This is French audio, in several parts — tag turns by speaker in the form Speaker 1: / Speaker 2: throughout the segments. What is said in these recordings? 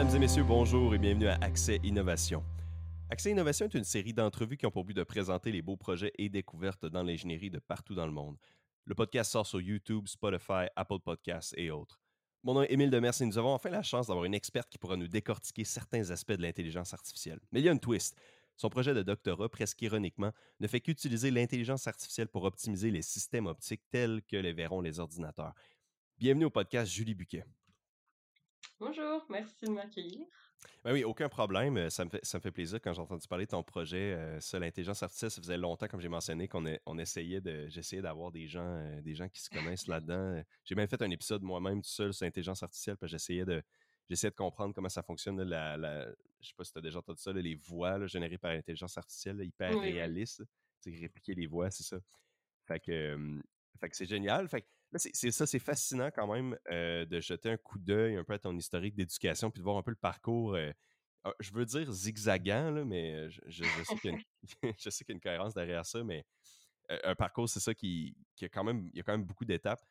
Speaker 1: Mesdames et messieurs, bonjour et bienvenue à Accès Innovation. Accès Innovation est une série d'entrevues qui ont pour but de présenter les beaux projets et découvertes dans l'ingénierie de partout dans le monde. Le podcast sort sur YouTube, Spotify, Apple Podcasts et autres. Mon nom est Émile Demers et nous avons enfin la chance d'avoir une experte qui pourra nous décortiquer certains aspects de l'intelligence artificielle. Mais il y a une twist. Son projet de doctorat, presque ironiquement, ne fait qu'utiliser l'intelligence artificielle pour optimiser les systèmes optiques tels que les verront les ordinateurs. Bienvenue au podcast Julie Buquet.
Speaker 2: Bonjour, merci de m'accueillir.
Speaker 1: Ben oui, aucun problème. Euh, ça me fait, ça me fait plaisir quand j'ai entendu parler de ton projet. Euh, ça, l'intelligence artificielle, ça faisait longtemps, comme j'ai mentionné, qu'on on essayait de, j'essayais d'avoir des gens, euh, des gens qui se connaissent là-dedans. J'ai même fait un épisode moi-même tout seul sur l'intelligence artificielle, parce que j'essayais de, j'essayais de comprendre comment ça fonctionne. Là, la, la, je sais pas si tu as déjà entendu ça, les voix générées par l'intelligence artificielle, hyper
Speaker 2: Oui,
Speaker 1: réalistes. Répliquer les voix, c'est ça. Fait que, euh, fait que c'est génial. Fait que là, c'est c'est ça, c'est fascinant quand même euh, de jeter un coup d'œil un peu à ton historique d'éducation puis de voir un peu le parcours. euh, ah, je veux dire zigzagant, là, mais euh, je, je- je sais qu'il y, a une- y a cohérence derrière ça, mais euh, un parcours, c'est ça qui, qui a quand même, il y a quand même beaucoup d'étapes.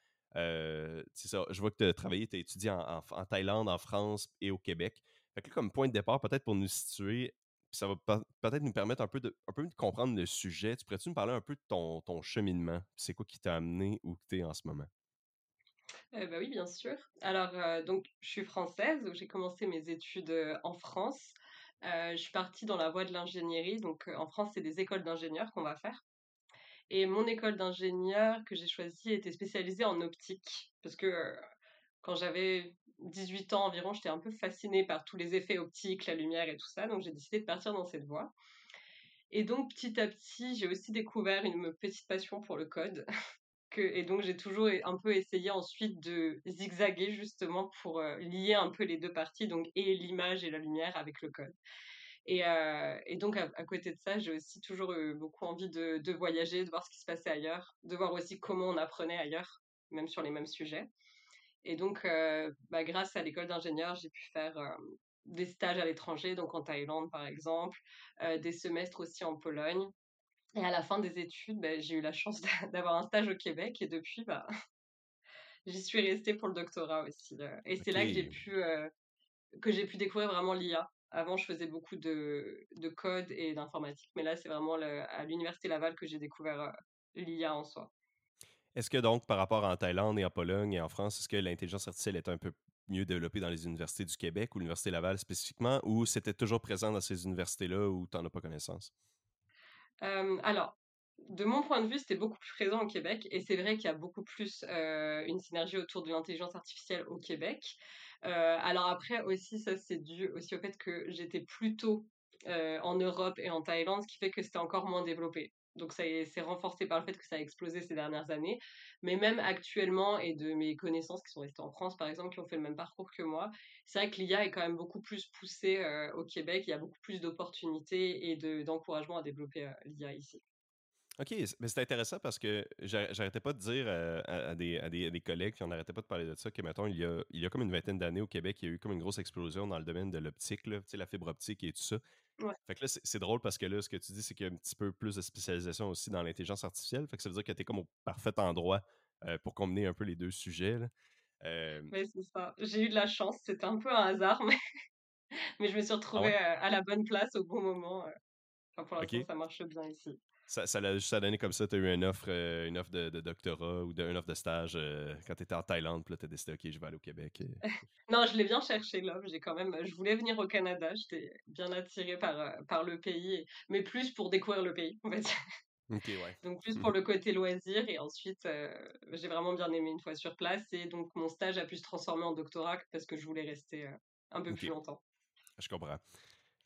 Speaker 1: Ça, je vois que tu as travaillé, tu as étudié en, en- en Thaïlande, en France et au Québec. Fait que là, comme point de départ, peut-être pour nous situer, ça va pe- peut-être nous permettre un peu, de, un comprendre le sujet. Tu pourrais-tu nous parler un peu de ton, cheminement? C'est quoi qui t'a amené où tu es en ce moment?
Speaker 2: Euh, oui, bien sûr. Alors, euh, donc, je suis française, j'ai commencé mes études euh, en France. Euh, je suis partie dans la voie de l'ingénierie. Donc, en France, c'est des écoles d'ingénieurs qu'on va faire. Et mon école d'ingénieur que j'ai choisie était spécialisée en optique. Parce que quand j'avais 18 ans environ, j'étais un peu fascinée par tous les effets optiques, la lumière et tout ça. Donc, j'ai décidé de partir dans cette voie. Et donc, petit à petit, j'ai aussi découvert une petite passion pour le code. et donc j'ai toujours un peu essayé ensuite de zigzaguer justement pour euh, lier un peu les deux parties, donc et l'image et la lumière avec le code. Et, euh, donc à, côté de ça, j'ai aussi toujours eu beaucoup envie de voyager, de voir ce qui se passait ailleurs, de voir aussi comment on apprenait ailleurs, même sur les mêmes sujets. Et donc, bah, grâce à l'école d'ingénieur, j'ai pu faire des stages à l'étranger, donc en Thaïlande par exemple, des semestres aussi en Pologne. Et à la fin des études, bah, j'ai eu la chance d'a- d'avoir un stage au Québec et depuis, bah, j'y suis restée pour le doctorat aussi. Et c'est là que j'ai pu, euh, que j'ai pu découvrir vraiment l'IA. Avant, je faisais beaucoup de, de code et d'informatique, mais là, c'est vraiment le- à l'Université Laval que j'ai découvert euh, l'IA en soi.
Speaker 1: Est-ce que donc, par rapport en Thaïlande et en Pologne et en France, est-ce que l'intelligence artificielle est un peu mieux développée dans les universités du Québec ou l'Université Laval spécifiquement, ou c'était toujours présent dans ces universités-là où tu n'en as pas connaissance?
Speaker 2: Alors, de mon point de vue, c'était beaucoup plus présent au Québec, et c'est vrai qu'il y a beaucoup plus une synergie autour de l'intelligence artificielle au Québec. Alors après aussi, ça c'est dû aussi au fait que j'étais plutôt euh, en Europe et en Thaïlande, ce qui fait que c'était encore moins développé. Donc c'est renforcé par le fait que ça a explosé ces dernières années. Mais même actuellement, et de mes connaissances qui sont restées en France, par exemple, qui ont fait le même parcours que moi, c'est vrai que l'IA est quand même beaucoup plus poussée euh, au Québec. Il y a beaucoup plus d'opportunités et de, d'encouragement à développer euh, l'IA ici.
Speaker 1: OK, mais c'est intéressant parce que j'a- j'arrêtais pas de dire euh, à, des, à des- à des collègues, n'arrêtait pas de parler de ça, que, mettons, il y a, il y a comme une vingtaine d'années au Québec, il y a eu comme une grosse explosion dans le domaine de l'optique, la fibre optique et tout ça.
Speaker 2: Ouais.
Speaker 1: Fait que là, c'est drôle parce que là, ce que tu dis, c'est qu'il y a un petit peu plus de spécialisation aussi dans l'intelligence artificielle. Fait que ça veut dire que tu es comme au parfait endroit euh, pour combiner un peu les deux sujets. là. Euh,
Speaker 2: Mais c'est ça. J'ai eu de la chance. C'était un peu un hasard, mais, mais je me suis
Speaker 1: ah
Speaker 2: retrouvée
Speaker 1: ouais?
Speaker 2: euh, à la bonne place au bon moment. Enfin, pour l'instant, ça marche bien ici.
Speaker 1: Ça, ça l'a juste à donner comme ça, tu as eu une offre, euh, une offre de, de doctorat ou de, une offre de stage euh, quand tu étais en Thaïlande, puis là, tu as décidé, OK, je vais aller au Québec. euh.
Speaker 2: Non, je l'ai bien cherché, l'offre. J'ai quand même, je voulais venir au Canada. J'étais bien attirée par, par le pays, mais plus pour découvrir le pays, on va dire.
Speaker 1: OK, ouais.
Speaker 2: Donc plus pour le côté loisir. Et ensuite, euh, j'ai vraiment bien aimé une fois sur place. Et donc mon stage a pu se transformer en doctorat parce que je voulais rester euh, un peu plus longtemps.
Speaker 1: je comprends.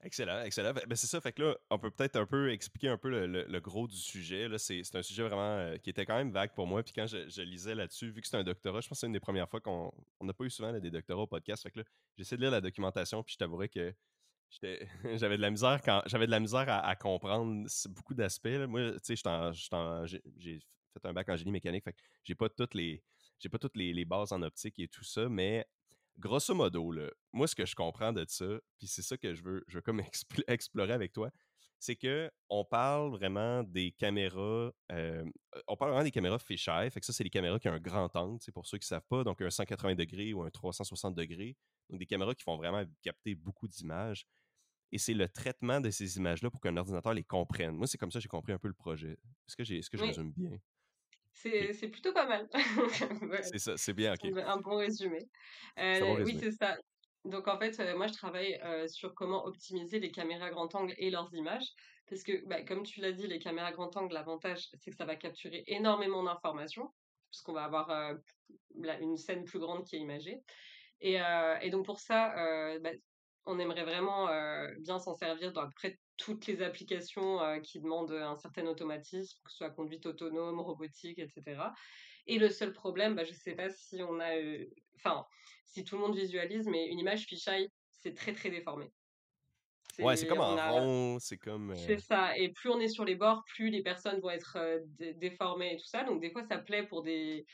Speaker 1: Excellent, excellent. Ben, c'est ça, fait que là, on peut peut-être un peu expliquer un peu le, le- gros du sujet. Là, c'est, un sujet vraiment euh, qui était quand même vague pour moi. Puis quand je, lisais là-dessus, vu que c'est un doctorat, je pense que c'est une des premières fois qu'on on n'a pas eu souvent des doctorats au podcast. Fait que là, j'essaie de lire la documentation, puis je t'avouerais que j'avais de la misère quand j'avais de la misère à, comprendre beaucoup d'aspects. Moi, tu sais, j'ai fait un bac en génie mécanique, fait que j'ai pas toutes les j'ai pas toutes les bases en optique et tout ça, mais grosso modo, là, moi, ce que je comprends de ça, puis c'est ça que je veux, je veux comme expl- explorer avec toi, c'est que on parle vraiment des caméras, euh, on parle vraiment des caméras fisheye. Fait que ça, c'est les caméras qui ont un grand angle, pour ceux qui ne savent pas, donc un 180 degrés ou un 360 degrés. Donc des caméras qui font vraiment capter beaucoup d'images. Et c'est le traitement de ces images-là pour qu'un ordinateur les comprenne. Moi, c'est comme ça que j'ai compris un peu le projet. Est-ce que, est-ce que je résume bien?
Speaker 2: C'est plutôt pas mal.
Speaker 1: C'est ça, c'est bien, ok.
Speaker 2: Un bon résumé. Euh, oui, c'est ça. Donc en fait, euh, moi je travaille euh, sur comment optimiser les caméras grand angle et leurs images. Parce que, bah, comme tu l'as dit, les caméras grand angle, l'avantage, c'est que ça va capturer énormément d'informations, puisqu'on va avoir une scène plus grande qui est imagée. Et, et donc pour ça, bah, on aimerait vraiment bien s'en servir dans près toutes les applications qui demandent un certain automatisme, que ce soit conduite autonome, robotique, etc. Et le seul problème, bah, je ne sais pas si on a, enfin, si tout le monde visualise, mais une image fisheye, c'est très très déformé.
Speaker 1: Ouais, c'est comme un rond, c'est comme.
Speaker 2: C'est ça. Et plus on est sur les bords, plus les personnes vont être déformées et tout ça. Donc des fois, ça plaît pour des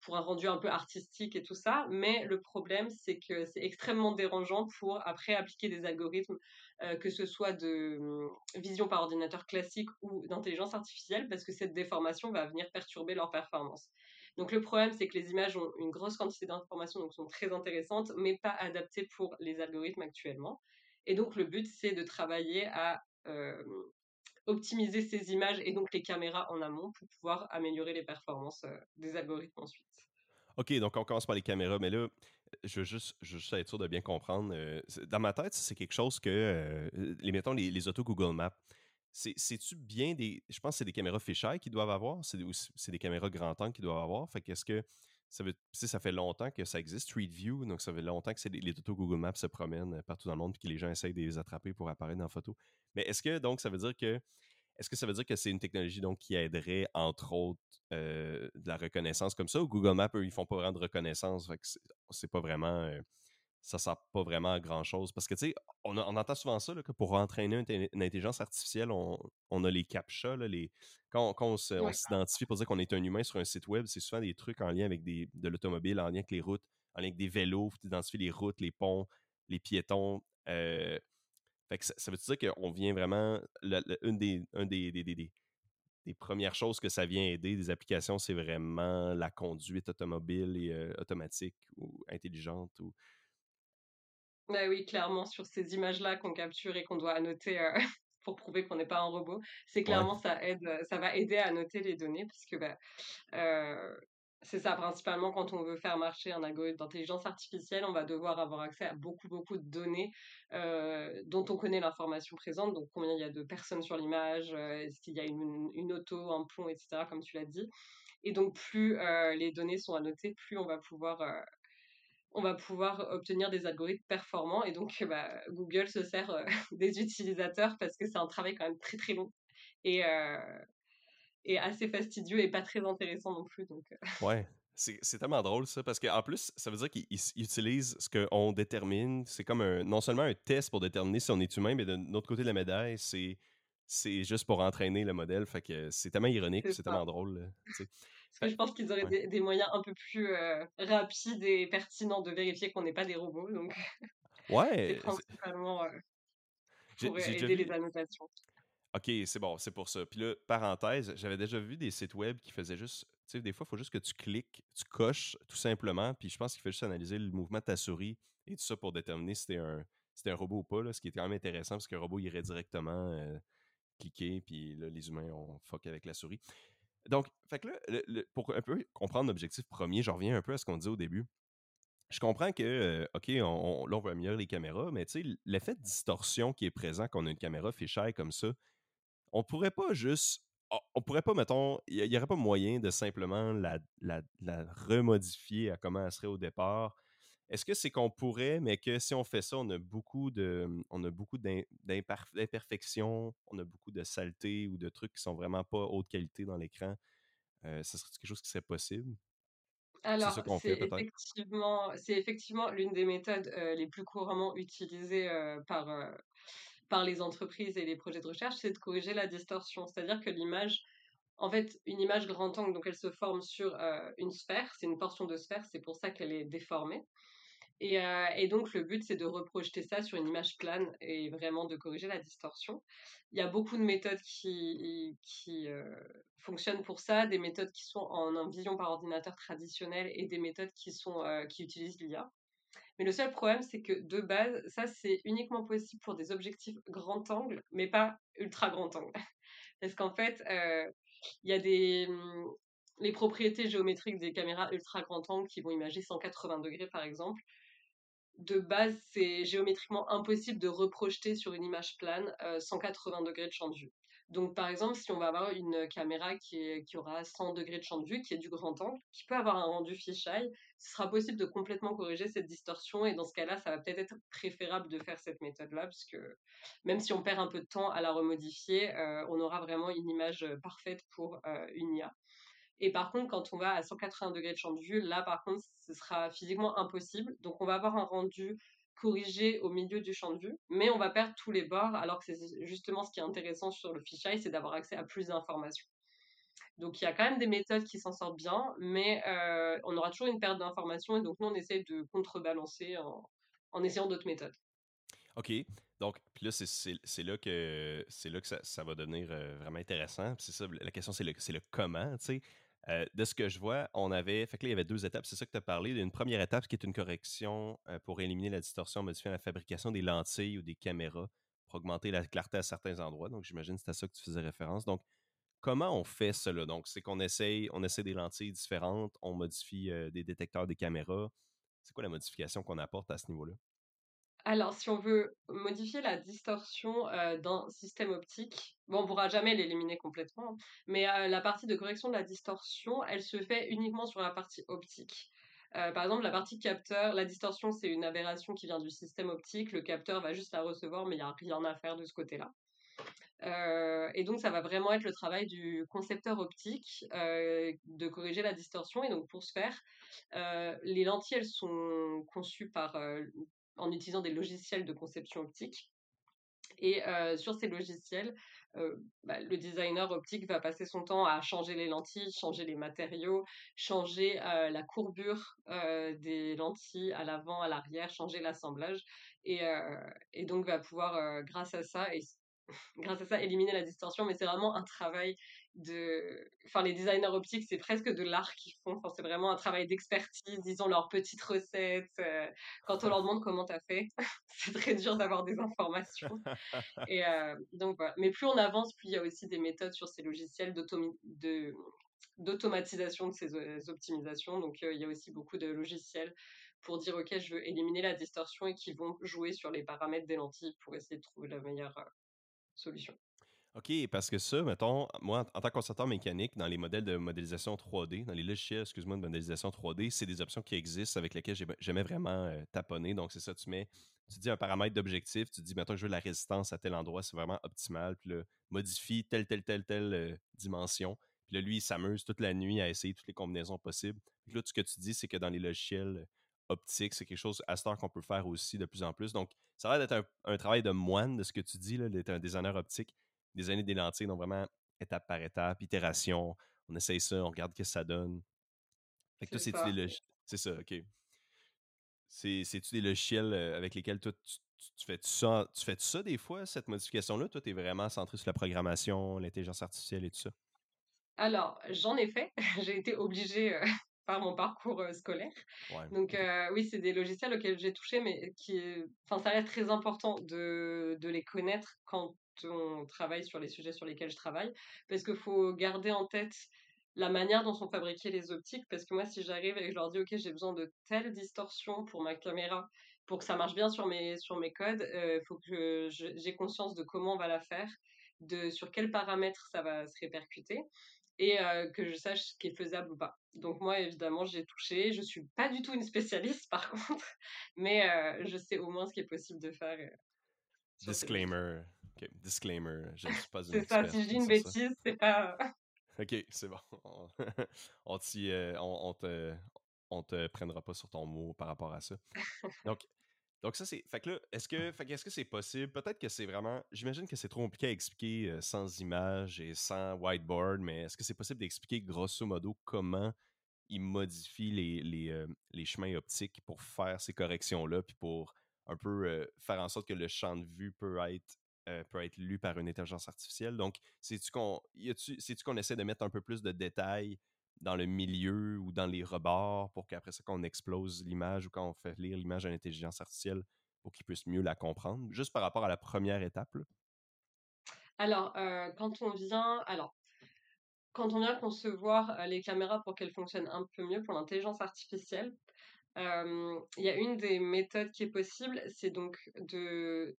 Speaker 2: pour un rendu un peu artistique et tout ça. Mais le problème, c'est que c'est extrêmement dérangeant pour après appliquer des algorithmes, euh, que ce soit de hum, vision par ordinateur classique ou d'intelligence artificielle, parce que cette déformation va venir perturber leur performance. Donc le problème, c'est que les images ont une grosse quantité d'informations, donc sont très intéressantes, mais pas adaptées pour les algorithmes actuellement. Et donc le but, c'est de travailler à euh, optimiser ces images et donc les caméras en amont pour pouvoir améliorer les performances euh, des algorithmes ensuite.
Speaker 1: OK, donc on commence par les caméras, mais là, je veux juste, être sûr de bien comprendre. Euh, dans ma tête, c'est quelque chose que, euh, mettons, les, les autos Google Maps, c'est-tu bien des. Je pense que c'est des caméras fisheye qu'ils doivent avoir, c'est des, des caméras grand angle qu'ils doivent avoir. Fait qu'est-ce que. Ça, veut, ça fait longtemps que ça existe, Street View, donc ça fait longtemps que les, les Google Maps se promènent partout dans le monde et que les gens essayent de les attraper pour apparaître dans la photo. Mais est-ce que donc ça veut dire que est-ce que ça veut dire que c'est une technologie donc qui aiderait, entre autres, euh, de la reconnaissance comme ça, ou Google Maps, eux, ils font pas vraiment de reconnaissance, c'est pas vraiment... Euh, ça sert pas vraiment à grand-chose. Parce que, tu sais, on, entend souvent ça, que pour entraîner une, intelligence artificielle, on, a les captcha, les... Quand, on, s'identifie pour dire qu'on est un humain sur un site web, c'est souvent des trucs en lien avec des, de l'automobile, en lien avec les routes, en lien avec des vélos, faut identifier les routes, les ponts, les piétons, euh, ça, veut dire qu'on vient vraiment. une des, des, premières choses que ça vient aider, des applications, c'est vraiment la conduite automobile et euh, automatique ou intelligente. Ou...
Speaker 2: Bah oui, clairement, sur ces images-là qu'on capture et qu'on doit annoter euh, pour prouver qu'on n'est pas un robot, c'est clairement ça aide, ça va aider à annoter les données parce que bah, euh, c'est ça, principalement quand on veut faire marcher un algorithme d'intelligence artificielle, on va devoir avoir accès à beaucoup, beaucoup de données euh, dont on connaît l'information présente, donc combien il y a de personnes sur l'image, euh, est-ce qu'il y a une, une, auto, un pont, etc., comme tu l'as dit. Et donc, plus euh, les données sont annotées, plus on va pouvoir, on va pouvoir obtenir des algorithmes performants. Et donc, bah, Google se sert des utilisateurs parce que c'est un travail quand même très, très long. Et, et assez fastidieux et pas très intéressant non plus. Donc...
Speaker 1: Euh. Ouais, c'est tellement drôle ça, parce qu'en plus, ça veut dire qu'ils utilisent ce qu'on détermine. C'est comme un, non seulement un test pour déterminer si on est humain, mais de l'autre côté de la médaille, c'est c'est juste pour entraîner le modèle. Fait que c'est tellement ironique, c'est tellement drôle.
Speaker 2: Parce que je pense qu'ils auraient des, moyens un peu plus euh, rapides et pertinents de vérifier qu'on n'est pas des robots. Donc,
Speaker 1: ouais.
Speaker 2: c'est principalement euh, pour aider les annotations.
Speaker 1: OK, c'est bon, c'est pour ça. Puis là, parenthèse, j'avais déjà vu des sites web qui faisaient juste. Tu sais, des fois, il faut juste que tu cliques, tu coches tout simplement, puis je pense qu'il faut juste analyser le mouvement de ta souris et tout ça pour déterminer si c'était un, un robot ou pas, là, ce qui est quand même intéressant parce qu'un robot irait directement euh, cliquer, puis là, les humains, ont fuck avec la souris. Donc, fait que là, pour un peu comprendre l'objectif premier, je reviens un peu à ce qu'on disait au début. Je comprends que, euh, OK, on, là, on veut améliorer les caméras, mais tu sais, l'effet de distorsion qui est présent quand on a une caméra fisheye comme ça, on pourrait pas juste. On pourrait pas, mettons, il n'y aurait pas moyen de simplement la, la, remodifier à comment elle serait au départ. Est-ce que c'est qu'on pourrait, mais que si on fait ça, on a beaucoup de, on a beaucoup d'imperfections, on a beaucoup de saleté ou de trucs qui sont vraiment pas haute qualité dans l'écran. Euh, ça serait quelque chose qui serait possible?
Speaker 2: Alors, c'est effectivement, c'est effectivement l'une des méthodes euh, les plus couramment utilisées euh, par, par les entreprises et les projets de recherche, c'est de corriger la distorsion. C'est-à-dire que l'image, en fait, une image grand angle, donc elle se forme sur euh, une sphère, c'est une portion de sphère, c'est pour ça qu'elle est déformée. Et, donc, le but, c'est de reprojeter ça sur une image plane et vraiment de corriger la distorsion. Il y a beaucoup de méthodes qui, qui fonctionnent pour ça, des méthodes qui sont en vision par ordinateur traditionnel et des méthodes qui, sont, qui utilisent l'IA. Mais le seul problème, c'est que de base, ça, c'est uniquement possible pour des objectifs grand angle, mais pas ultra grand angle. Parce qu'en fait, il y a des, les propriétés géométriques des caméras ultra grand angle qui vont imager 180 degrés, par exemple de base, c'est géométriquement impossible de reprojeter sur une image plane 180 euh, degrés de champ de vue. Donc, par exemple, si on va avoir une caméra qui, aura 100 degrés de champ de vue, qui est du grand angle, qui peut avoir un rendu fisheye, ce sera possible de complètement corriger cette distorsion. Et dans ce cas-là, ça va peut-être être préférable de faire cette méthode-là, parce que même si on perd un peu de temps à la remodifier, euh, on aura vraiment une image parfaite pour euh, une IA. Et par contre, quand on va à 180 degrés de champ de vue, là, par contre, ce sera physiquement impossible. Donc, on va avoir un rendu corrigé au milieu du champ de vue, mais on va perdre tous les bords, alors que c'est justement ce qui est intéressant sur le fisheye, c'est d'avoir accès à plus d'informations. Donc, il y a quand même des méthodes qui s'en sortent bien, mais euh, on aura toujours une perte d'informations, et donc nous, on essaie de contrebalancer en, essayant d'autres méthodes.
Speaker 1: OK. Donc, là, c'est là que, là que ça, va devenir euh, vraiment intéressant. C'est ça, la question, c'est le, le comment, tu sais. Euh, de ce que je vois, on avait. Fait là, il y avait deux étapes. C'est ça que tu as parlé. Une première étape qui est une correction euh, pour éliminer la distorsion en modifiant la fabrication des lentilles ou des caméras pour augmenter la clarté à certains endroits. Donc, j'imagine que c'est à ça que tu faisais référence. Donc, comment on fait cela? Donc, c'est qu'on essaye, on essaie des lentilles différentes, on modifie euh, des détecteurs des caméras. C'est quoi la modification qu'on apporte à ce niveau-là?
Speaker 2: Alors, si on veut modifier la distorsion d'un système optique, bon, on pourra jamais l'éliminer complètement, hein, mais la partie de correction de la distorsion, elle se fait uniquement sur la partie optique. par exemple, la partie capteur, la distorsion, c'est une aberration qui vient du système optique. Le capteur va juste la recevoir, mais il n'y a rien à faire de ce côté-là. et donc, ça va vraiment être le travail du concepteur optique de corriger la distorsion. Et donc, pour ce faire, les lentilles, elles sont conçues par en utilisant des logiciels de conception optique. Et euh, sur ces logiciels, euh, bah, le designer optique va passer son temps à changer les lentilles, changer les matériaux, changer euh, la courbure des lentilles à l'avant, à l'arrière, changer l'assemblage. Et, et, donc va pouvoir, grâce à ça, grâce à ça, éliminer la distorsion. Mais c'est vraiment un travail de. Enfin, les designers optiques, c'est presque de l'art qu'ils font. Enfin, c'est vraiment un travail d'expertise. Ils ont leurs petites recettes. Euh, quand on leur demande comment tu as fait, c'est très dur d'avoir des informations. Et euh, donc voilà. Mais plus on avance, plus il y a aussi des méthodes sur ces logiciels d'automatisation de, ces euh, optimisations. Donc il y a aussi beaucoup de logiciels pour dire ok, je veux éliminer la distorsion et qui vont jouer sur les paramètres des lentilles pour essayer de trouver la meilleure solution.
Speaker 1: OK, parce que ça, mettons, moi, en tant que concepteur mécanique, dans les modèles de modélisation 3D, dans les logiciels, excuse-moi, de modélisation 3D, c'est des options qui existent avec lesquelles j'aimais vraiment euh, taponner. Donc, c'est ça, tu mets, tu dis un paramètre d'objectif, tu dis, mettons, je veux la résistance à tel endroit, c'est vraiment optimal. Puis là, modifie telle, telle, telle, telle euh, dimension. Puis là, lui, il s'amuse toute la nuit à essayer toutes les combinaisons possibles. Puis là, ce que tu dis, c'est que dans les logiciels optiques, c'est quelque chose à ce temps qu'on peut faire aussi de plus en plus. Donc, ça a l'air d'être un, un, travail de moine de ce que tu dis, d'être un designer optique des années des lentilles, donc vraiment étape par étape, itération. On essaye ça, on regarde ce que ça donne. Fait que toi, c'est-tu des logiciels. C'est ça, ok. C'est-tu des logiciels euh, avec lesquels toi, tu, fais ça, tu fais ça des fois, cette modification-là? Toi, tu es vraiment centré sur la programmation, l'intelligence artificielle et tout ça?
Speaker 2: Alors, j'en ai fait. J'ai été obligée euh, par mon parcours euh, scolaire. Donc, oui, c'est des logiciels auxquels j'ai touché, mais qui, enfin, ça reste très important de, de les connaître quand on travaille sur les sujets sur lesquels je travaille, parce qu'il faut garder en tête la manière dont sont fabriquées les optiques, parce que moi, si j'arrive et que je leur dis, OK, j'ai besoin de telle distorsion pour ma caméra, pour que ça marche bien sur mes, sur mes codes, il euh, faut que j'ai conscience de comment on va la faire, de sur quels paramètres ça va se répercuter, et que je sache ce qui est faisable ou pas. Donc moi, évidemment, j'ai touché. Je suis pas du tout une spécialiste, par contre, mais je sais au moins ce qui est possible de faire.
Speaker 1: Disclaimer. Disclaimer, je ne suis pas une
Speaker 2: C'est ça, si je dis une bêtise, c'est pas.
Speaker 1: ok, c'est bon. on, on, on, te, on te prendra pas sur ton mot par rapport à ça. Donc, donc ça c'est. Fait que là, est-ce que, fait est-ce que c'est possible? Peut-être que c'est vraiment. J'imagine que c'est trop compliqué à expliquer euh, sans image et sans whiteboard, mais est-ce que c'est possible d'expliquer grosso modo comment il modifie les, les, les, chemins optiques pour faire ces corrections-là, puis pour un peu faire en sorte que le champ de vue peut être euh, peut être lu par une intelligence artificielle? Donc, c'est-tu qu'on qu'on essaie de mettre un peu plus de détails dans le milieu ou dans les rebords pour qu'après ça, qu'on explose l'image ou quand on fait lire l'image à l'intelligence artificielle pour qu'il puisse mieux la comprendre, juste par rapport à la première étape?
Speaker 2: Alors, euh, quand on vient... Alors, quand on vient concevoir euh, les caméras pour qu'elles fonctionnent un peu mieux pour l'intelligence artificielle, il y a une des méthodes qui est possible, c'est donc de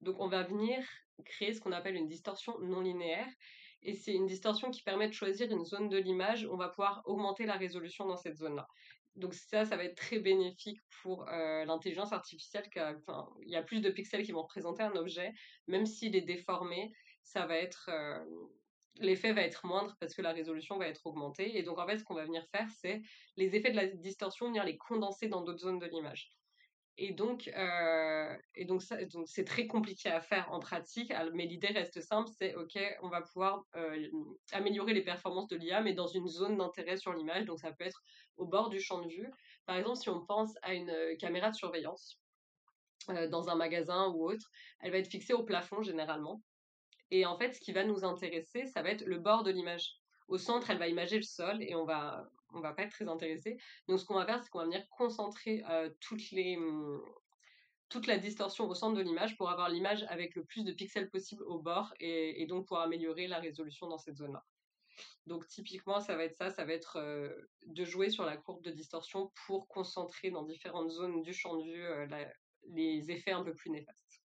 Speaker 2: donc on va venir créer ce qu'on appelle une distorsion non linéaire. Et c'est une distorsion qui permet de choisir une zone de l'image. On va pouvoir augmenter la résolution dans cette zone-là. Donc ça, ça va être très bénéfique pour euh, l'intelligence artificielle. il y a plus de pixels qui vont représenter un objet, même s'il est déformé, ça va être euh, l'effet va être moindre parce que la résolution va être augmentée. Et donc en fait, ce qu'on va venir faire, c'est les effets de la distorsion venir les condenser dans d'autres zones de l'image. Et donc, euh, et donc, ça, donc c'est très compliqué à faire en pratique, mais l'idée reste simple, c'est ok, on va pouvoir euh, améliorer les performances de l'IA, mais dans une zone d'intérêt sur l'image. Donc, ça peut être au bord du champ de vue. Par exemple, si on pense à une euh, caméra de surveillance dans un magasin ou autre, elle va être fixée au plafond généralement. Et en fait, ce qui va nous intéresser, ça va être le bord de l'image. Au centre, elle va imager le sol et on va, on va pas être très intéressé. Donc, ce qu'on va faire, c'est qu'on va venir concentrer euh, mmh, toute la distorsion au centre de l'image pour avoir l'image avec le plus de pixels possible au bord et, donc pour améliorer la résolution dans cette zone-là. Donc typiquement, ça va être ça, ça va être euh, de jouer sur la courbe de distorsion pour concentrer dans différentes zones du champ de vue euh, les effets un peu plus néfastes.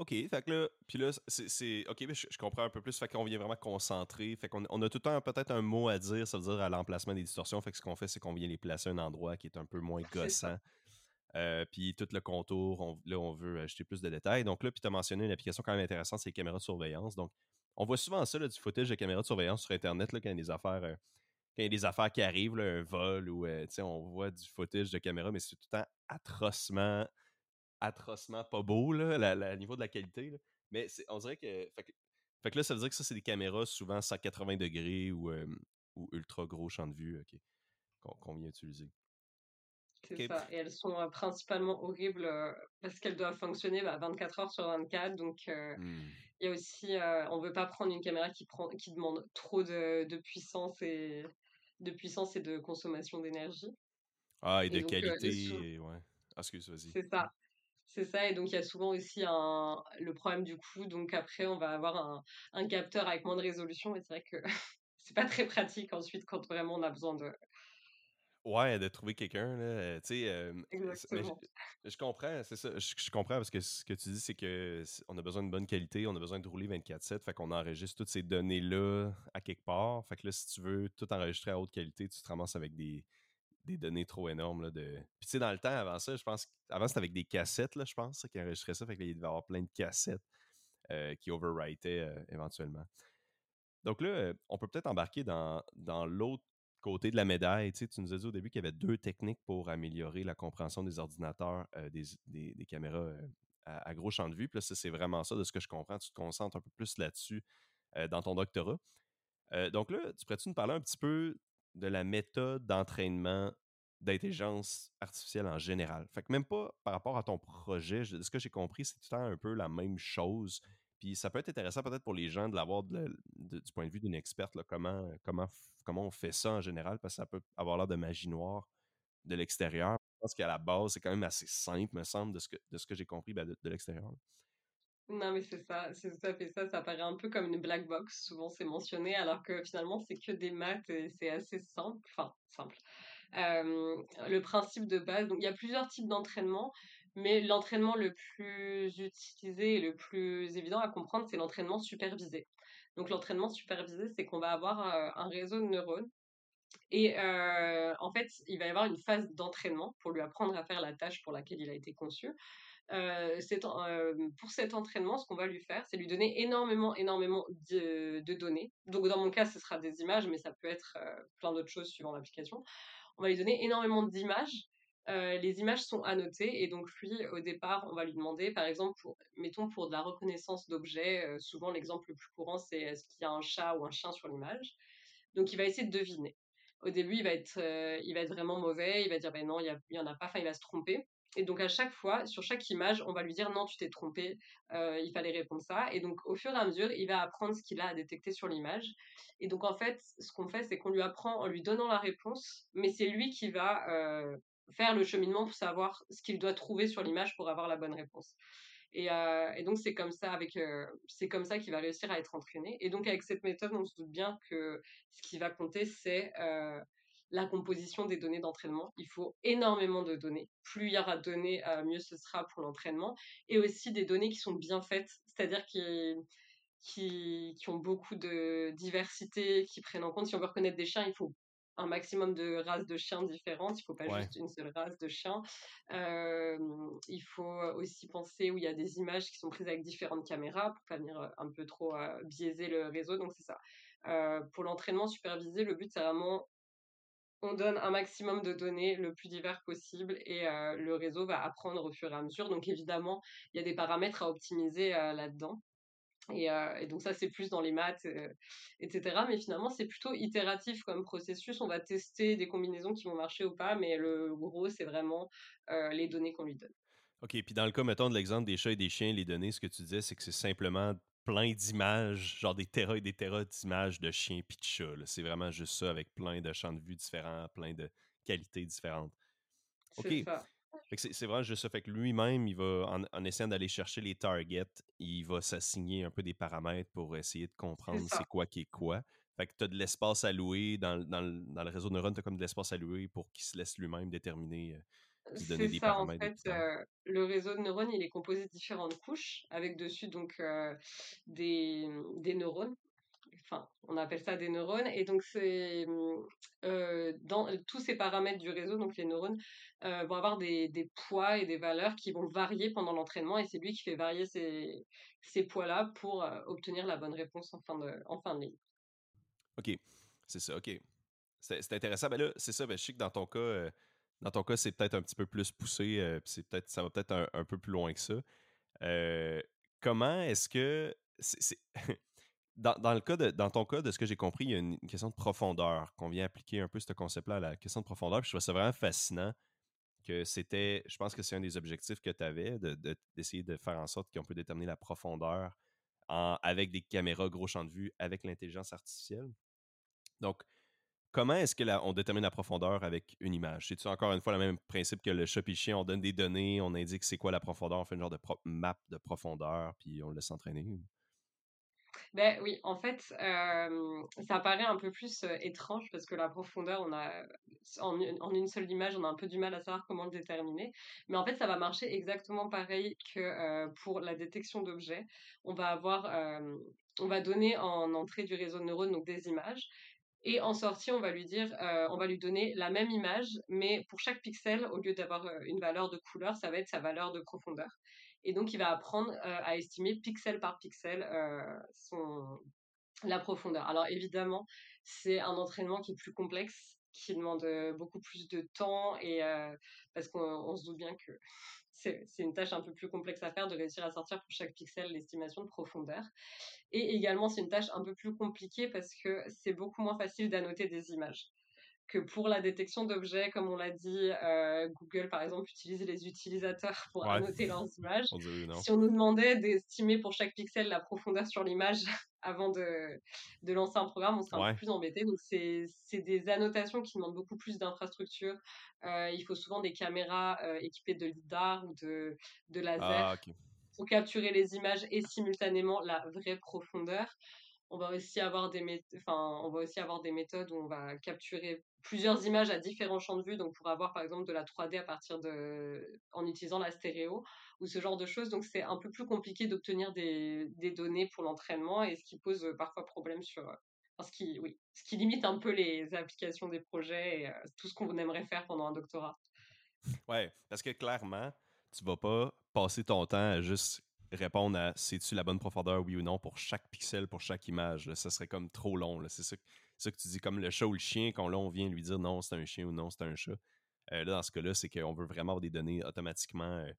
Speaker 1: OK, fait que là, puis là, c'est. OK, mais je, comprends un peu plus. Fait qu'on vient vraiment concentrer. Fait qu'on on a tout le temps peut-être un mot à dire, ça veut dire à l'emplacement des distorsions. Fait que ce qu'on fait, c'est qu'on vient les placer à un endroit qui est un peu moins gossant. Euh, puis tout le contour, là, on veut ajouter plus de détails. Donc là, puis tu as mentionné une application quand même intéressante, c'est les caméras de surveillance. Donc, on voit souvent ça, là, du footage de caméras de surveillance sur Internet, là, quand il y a des affaires. Euh, quand il y a des affaires qui arrivent, un vol ou euh, on voit du footage de caméra, mais c'est tout le temps atrocement atrocement pas beau, là, la, niveau de la qualité. Mais on dirait que fait, que. là, ça veut dire que ça, c'est des caméras souvent 180 degrés ou, ou ultra gros champ de vue qu'on vient utiliser.
Speaker 2: C'est ça. Et elles sont principalement horribles parce qu'elles doivent fonctionner 24 bah, heures sur 24. Donc, mmh. il y a aussi, on veut pas prendre une caméra qui, prend, qui demande trop de, de puissance et de puissance et de consommation d'énergie.
Speaker 1: Ah, et de qualité. ouais. Ah, excuse, vas-y.
Speaker 2: C'est ça. C'est ça, et donc il y a souvent aussi un, le problème du coût. Donc après, on va avoir un, un capteur avec moins de résolution, mais c'est vrai que c'est pas très pratique ensuite quand vraiment on a besoin de.
Speaker 1: Ouais, de trouver quelqu'un, là. Tu sais, euh,
Speaker 2: je,
Speaker 1: comprends, c'est ça. Je, comprends parce que ce que tu dis, c'est que on a besoin de bonne qualité, on a besoin de rouler 24-7. Fait qu'on enregistre toutes ces données-là à quelque part. Fait que là, si tu veux tout enregistrer à haute qualité, tu te ramasses avec des, des données trop énormes. Là, de... Puis tu sais, dans le temps, avant ça, je pense avant c'était avec des cassettes, là, je pense, qui enregistraient ça. Fait qu'il devait y avoir plein de cassettes euh, qui overwritaient euh, éventuellement. Donc là, euh, on peut peut-être embarquer dans, dans l'autre côté de la médaille. Tu, sais, tu nous as dit au début qu'il y avait deux techniques pour améliorer la compréhension des ordinateurs, des, des, caméras à, gros champ de vue. Puis là, c'est vraiment ça, de ce que je comprends. Tu te concentres un peu plus là-dessus dans ton doctorat. donc là, tu pourrais-tu nous parler un petit peu de la méthode d'entraînement d'intelligence artificielle en général. Fait que même pas par rapport à ton projet, ce que j'ai compris, c'est tout le un peu la même chose. Puis ça peut être intéressant peut-être pour les gens de l'avoir du point de vue d'une experte, comment, on fait ça en général, parce que ça peut avoir l'air de magie noire de l'extérieur. Je pense qu'à la base, c'est quand même assez simple, me semble, de ce que, j'ai compris ben, de l'extérieur.
Speaker 2: Non, mais c'est ça, c'est tout à fait ça. Ça paraît un peu comme une black box. Souvent, c'est mentionné, alors que finalement, c'est que des maths et c'est assez simple. Enfin, simple. le principe de base, donc il y a plusieurs types d'entraînement, mais l'entraînement le plus utilisé et le plus évident à comprendre, c'est l'entraînement supervisé. Donc, l'entraînement supervisé, c'est qu'on va avoir un réseau de neurones. Et en fait, il va y avoir une phase d'entraînement pour lui apprendre à faire la tâche pour laquelle il a été conçu. Euh, pour cet entraînement, ce qu'on va lui faire, c'est lui donner énormément, énormément de, données. Donc, dans mon cas, ce sera des images, mais ça peut être plein d'autres choses suivant l'application. On va lui donner énormément d'images. les images sont annotées et donc lui, au départ, on va lui demander, par exemple, pour, mettons pour de la reconnaissance d'objets, souvent l'exemple le plus courant, c'est est-ce qu'il y a un chat ou un chien sur l'image? Donc, il va essayer de deviner. au début, il va être, il va être vraiment mauvais, il va dire, ben non, il y, en a pas, enfin, il va se tromper. Et donc à chaque fois, sur chaque image, on va lui dire non, tu t'es trompé, il fallait répondre ça. Et donc au fur et à mesure, il va apprendre ce qu'il a à détecter sur l'image. Et donc en fait, ce qu'on fait, c'est qu'on lui apprend en lui donnant la réponse, mais c'est lui qui va faire le cheminement pour savoir ce qu'il doit trouver sur l'image pour avoir la bonne réponse. Et, donc c'est comme ça avec c'est comme ça qu'il va réussir à être entraîné. Et donc avec cette méthode, on se doute bien que ce qui va compter, c'est la composition des données d'entraînement. Il faut énormément de données. Plus il y aura de données, mieux ce sera pour l'entraînement. Et aussi des données qui sont bien faites, c'est-à-dire qui, qui, qui, ont beaucoup de diversité, qui prennent en compte, si on veut reconnaître des chiens, il faut un maximum de races de chiens différentes. Il ne faut pas juste une seule race de chiens. il faut aussi penser où il y a des images qui sont prises avec différentes caméras pour pas venir un peu trop biaiser le réseau. Donc c'est ça. pour l'entraînement supervisé, le but c'est vraiment on donne un maximum de données le plus divers possible et le réseau va apprendre au fur et à mesure. Donc évidemment, il y a des paramètres à optimiser là-dedans. Et, donc ça, c'est plus dans les maths, etc. Mais finalement, c'est plutôt itératif comme processus. On va tester des combinaisons qui vont marcher ou pas, mais le gros, c'est vraiment les données qu'on lui donne.
Speaker 1: OK, puis dans le cas, mettons, de l'exemple des chats et des chiens, les données, ce que tu disais, c'est que c'est simplement plein d'images, genre des terras et des terras d'images de chiens et de chats. C'est vraiment juste ça, avec plein de champs de vue différents, plein de qualités différentes.
Speaker 2: OK.
Speaker 1: C'est vraiment juste ça. Fait que lui-même, il va, en, essayant d'aller chercher les targets, il va s'assigner un peu des paramètres pour essayer de comprendre c'est quoi qui est quoi. Fait que tu as de l'espace à louer dans, le réseau de neurones, tu as comme de l'espace à louer pour qu'il se laisse lui-même déterminer.
Speaker 2: C'est ça, en fait, euh, le réseau de neurones, il est composé de différentes couches, avec dessus donc euh, des, des neurones enfin, on appelle ça des neurones. Et donc, c'est euh, dans tous ces paramètres du réseau, donc les neurones vont avoir des, des, poids et des valeurs qui vont varier pendant l'entraînement. Et c'est lui qui fait varier ces, ces poids-là pour obtenir la bonne réponse en fin de, en fin de ligne.
Speaker 1: OK. C'est ça. OK. C'est intéressant. Ben là, c'est ça. Ben, je sais que dans ton cas, dans ton cas, c'est peut-être un petit peu plus poussé. c'est peut-être, ça va peut-être un, un, peu plus loin que ça. comment est-ce que. c'est dans, le cas de, dans ton cas, de ce que j'ai compris, il y a une, question de profondeur, qu'on vient appliquer un peu ce concept-là à la question de profondeur. Puis je trouve ça vraiment fascinant que c'était, je pense que c'est un des objectifs que tu avais, d'essayer de, faire en sorte qu'on peut déterminer la profondeur avec des caméras gros champ de vue, avec l'intelligence artificielle. Donc, comment est-ce qu'on détermine la profondeur avec une image? C'est-tu encore une fois le même principe que le chat chien? On donne des données, on indique c'est quoi la profondeur, on fait une genre de map de profondeur, puis on le laisse entraîner?
Speaker 2: Ben oui, en fait, ça paraît un peu plus étrange parce que la profondeur, on a en, une seule image, on a un peu du mal à savoir comment le déterminer. Mais en fait, ça va marcher exactement pareil que pour la détection d'objets. On va avoir, on va donner en entrée du réseau de neurones donc des images. Et en sortie, on va lui dire, on va lui donner la même image, mais pour chaque pixel, au lieu d'avoir une valeur de couleur, ça va être sa valeur de profondeur. Et donc, il va apprendre euh, à estimer pixel par pixel euh, la profondeur. Alors, évidemment, c'est un entraînement qui est plus complexe, qui demande euh, beaucoup plus de temps, et parce qu'on se doute bien que c'est une tâche un peu plus complexe à faire de réussir à sortir pour chaque pixel l'estimation de profondeur. Et également, c'est une tâche un peu plus compliquée parce que c'est beaucoup moins facile d'annoter des images que pour la détection d'objets, comme on l'a dit, euh, Google, par exemple, utilise les utilisateurs pour annoter leurs images. si on nous demandait d'estimer pour chaque pixel la profondeur sur l'image avant de, de, lancer un programme, on serait un peu plus embêté. Donc, c'est des annotations qui demandent beaucoup plus d'infrastructures. Euh, il faut souvent des caméras euh, équipées de lidar ou de, de laser ah, pour capturer les images et simultanément la vraie profondeur. On va aussi avoir des enfin, on va aussi avoir des méthodes où on va capturer plusieurs images à différents champs de vue, donc pour avoir par exemple de la 3D à partir de, en utilisant la stéréo ou ce genre de choses. Donc c'est un peu plus compliqué d'obtenir des, des, données pour l'entraînement et ce qui pose euh, parfois problème sur, euh, ce qui, oui, ce qui limite un peu les applications des projets et euh, tout ce qu'on aimerait faire pendant un doctorat.
Speaker 1: Ouais, parce que clairement, tu vas pas passer ton temps à juste répondre à c'est-tu la bonne profondeur, oui ou non, pour chaque pixel, pour chaque image. Ça serait comme trop long. C'est ça, ça, que tu dis, comme le chat ou le chien, quand là, on vient lui dire non, c'est un chien ou non, c'est un chat. Euh, là, dans ce cas-là, c'est qu'on veut vraiment avoir des données automatiquement, euh,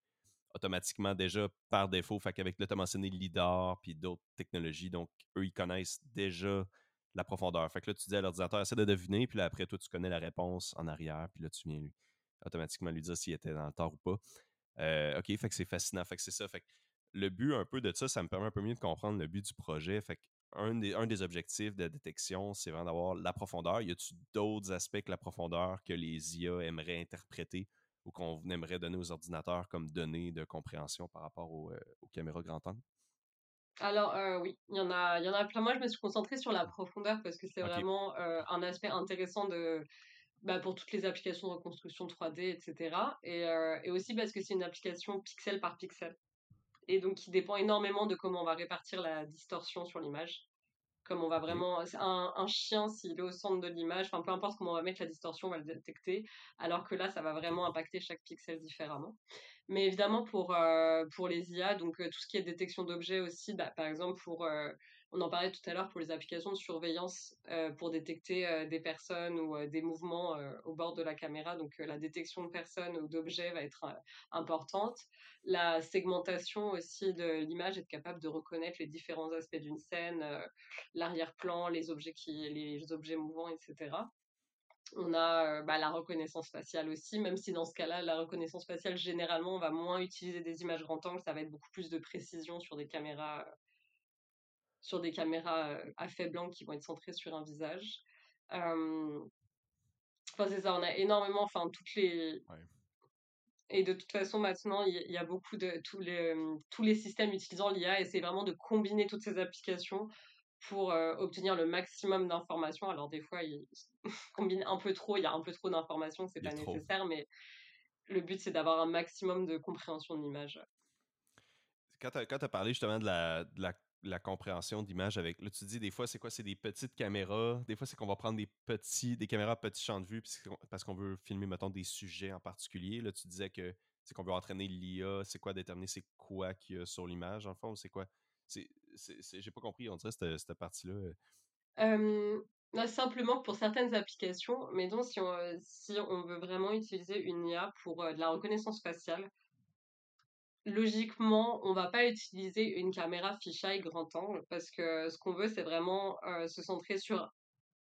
Speaker 1: automatiquement déjà par défaut. Fait qu'avec là, mentionné LIDAR puis d'autres technologies. Donc, eux, ils connaissent déjà la profondeur. Fait que là, tu dis à l'ordinateur, essaie de deviner, puis là, après, toi, tu connais la réponse en arrière, puis là, tu viens lui, automatiquement lui dire s'il était dans le tort ou pas. Euh, OK, fait que c'est fascinant. Fait que c'est ça. Fait que le but un peu de ça, ça me permet un peu mieux de comprendre le but du projet. Fait que un des, un des objectifs de détection, c'est vraiment d'avoir la profondeur. Y a-t-il d'autres aspects que la profondeur que les IA aimeraient interpréter ou qu'on aimerait donner aux ordinateurs comme données de compréhension par rapport aux, euh, caméras grand angle?
Speaker 2: Alors euh, oui, il y en a, il y en a plein. Moi, je me suis concentrée sur la profondeur parce que c'est vraiment euh, un aspect intéressant de, bah, pour toutes les applications de reconstruction 3D, etc. Et, et aussi parce que c'est une application pixel par pixel. Et donc, qui dépend énormément de comment on va répartir la distorsion sur l'image. Comme on va vraiment un, un chien s'il est au centre de l'image enfin peu importe comment on va mettre la distorsion on va le détecter alors que là ça va vraiment impacter chaque pixel différemment. Mais évidemment pour euh, pour les IA donc euh, tout ce qui est détection d'objets aussi bah, par exemple pour euh, on en parlait tout à l'heure pour les applications de surveillance pour détecter des personnes ou des mouvements au bord de la caméra. Donc la détection de personnes ou d'objets va être importante. La segmentation aussi de l'image, être capable de reconnaître les différents aspects d'une scène, l'arrière-plan, les objets qui, les objets mouvants, etc. On a bah, la reconnaissance faciale aussi, même si dans ce cas-là, la reconnaissance faciale, généralement, on va moins utiliser des images grand angle, ça va être beaucoup plus de précision sur des caméras sur des caméras à faible angle qui vont être centrées sur un visage. enfin, c'est ça, on a énormément, enfin, toutes les. Et de toute façon, maintenant, il y, a beaucoup de. Tous les, tous les systèmes utilisant l'IA essaient vraiment de combiner toutes ces applications pour obtenir le maximum d'informations. Alors, des fois, ils combinent un peu trop, il y a un peu trop d'informations, c'est pas nécessaire, mais le but, c'est d'avoir un maximum de compréhension de l'image.
Speaker 1: Quand tu as, parlé justement de la, de la la compréhension d'image avec. Là, tu dis des fois, c'est quoi C'est des petites caméras? Des fois, c'est qu'on va prendre des petits, des caméras à petit champ de vue parce qu'on veut filmer, mettons, des sujets en particulier. Là, tu disais que c'est qu'on veut entraîner l'IA. C'est quoi déterminer c'est quoi qu'il y a sur l'image, en fond C'est quoi? J'ai pas compris, on dirait, cette, cette partie-là.
Speaker 2: Euh, simplement pour certaines applications, mais donc si on, si on veut vraiment utiliser une IA pour euh, de la reconnaissance faciale, logiquement, on va pas utiliser une caméra fisheye grand angle parce que ce qu'on veut, c'est vraiment euh, se centrer sur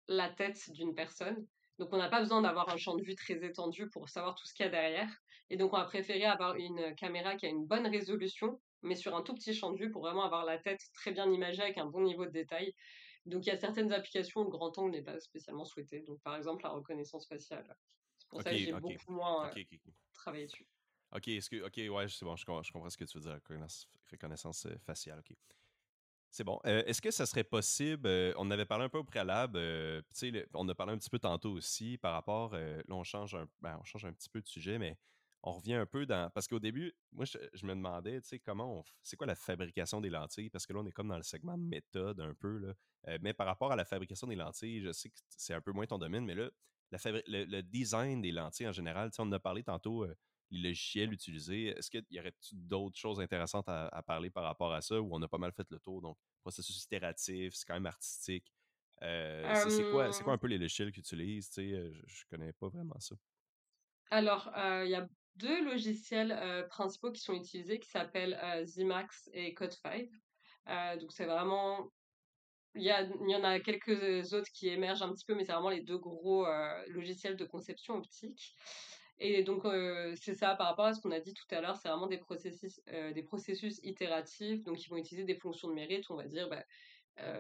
Speaker 2: la tête d'une personne. Donc, on n'a pas besoin d'avoir un champ de vue très étendu pour savoir tout ce qu'il y a derrière. Et donc, on va préférer avoir une caméra qui a une bonne résolution, mais sur un tout petit champ de vue pour vraiment avoir la tête très bien imagée avec un bon niveau de détail. Donc, il y a certaines applications où le grand angle n'est pas spécialement souhaité. Donc, par exemple, la reconnaissance faciale. C'est pour ça que j'ai beaucoup moins euh, travaillé dessus.
Speaker 1: OK. OK, ouais, c'est bon, je, comprends ce que tu veux dire, reconnaissance, euh, faciale, OK. C'est bon. Euh, est-ce que ça serait possible, euh, on avait parlé un peu au préalable, tu sais, on a parlé un petit peu tantôt aussi par rapport, là on change, un, ben, on change un petit peu de sujet, mais on revient un peu dans, parce qu'au début, moi je, me demandais, tu sais, comment c'est quoi la fabrication des lentilles, parce que là on est comme dans le segment méthode un peu, là, mais par rapport à la fabrication des lentilles, je sais que c'est un peu moins ton domaine, mais là, la le, design des lentilles en général, tu sais, on en a parlé tantôt les logiciels utilisés. Est-ce qu'il y aurait d'autres choses intéressantes à, parler par rapport à ça? Ou on a pas mal fait le tour? Donc, processus itératif, c'est quand même artistique. Euh, c'est quoi, quoi un peu les logiciels qu'ils utilisent? Je, je connais pas vraiment ça.
Speaker 2: Alors, euh, il y a deux logiciels principaux qui sont utilisés qui s'appellent Zmax et Code5. donc, c'est vraiment il y, il y, en a quelques autres qui émergent un petit peu, mais c'est vraiment les deux gros logiciels de conception optique. Et donc, c'est ça, par rapport à ce qu'on a dit tout à l'heure, c'est vraiment des processus, des processus itératifs. Donc, ils vont utiliser des fonctions de mérite. On va dire, bah,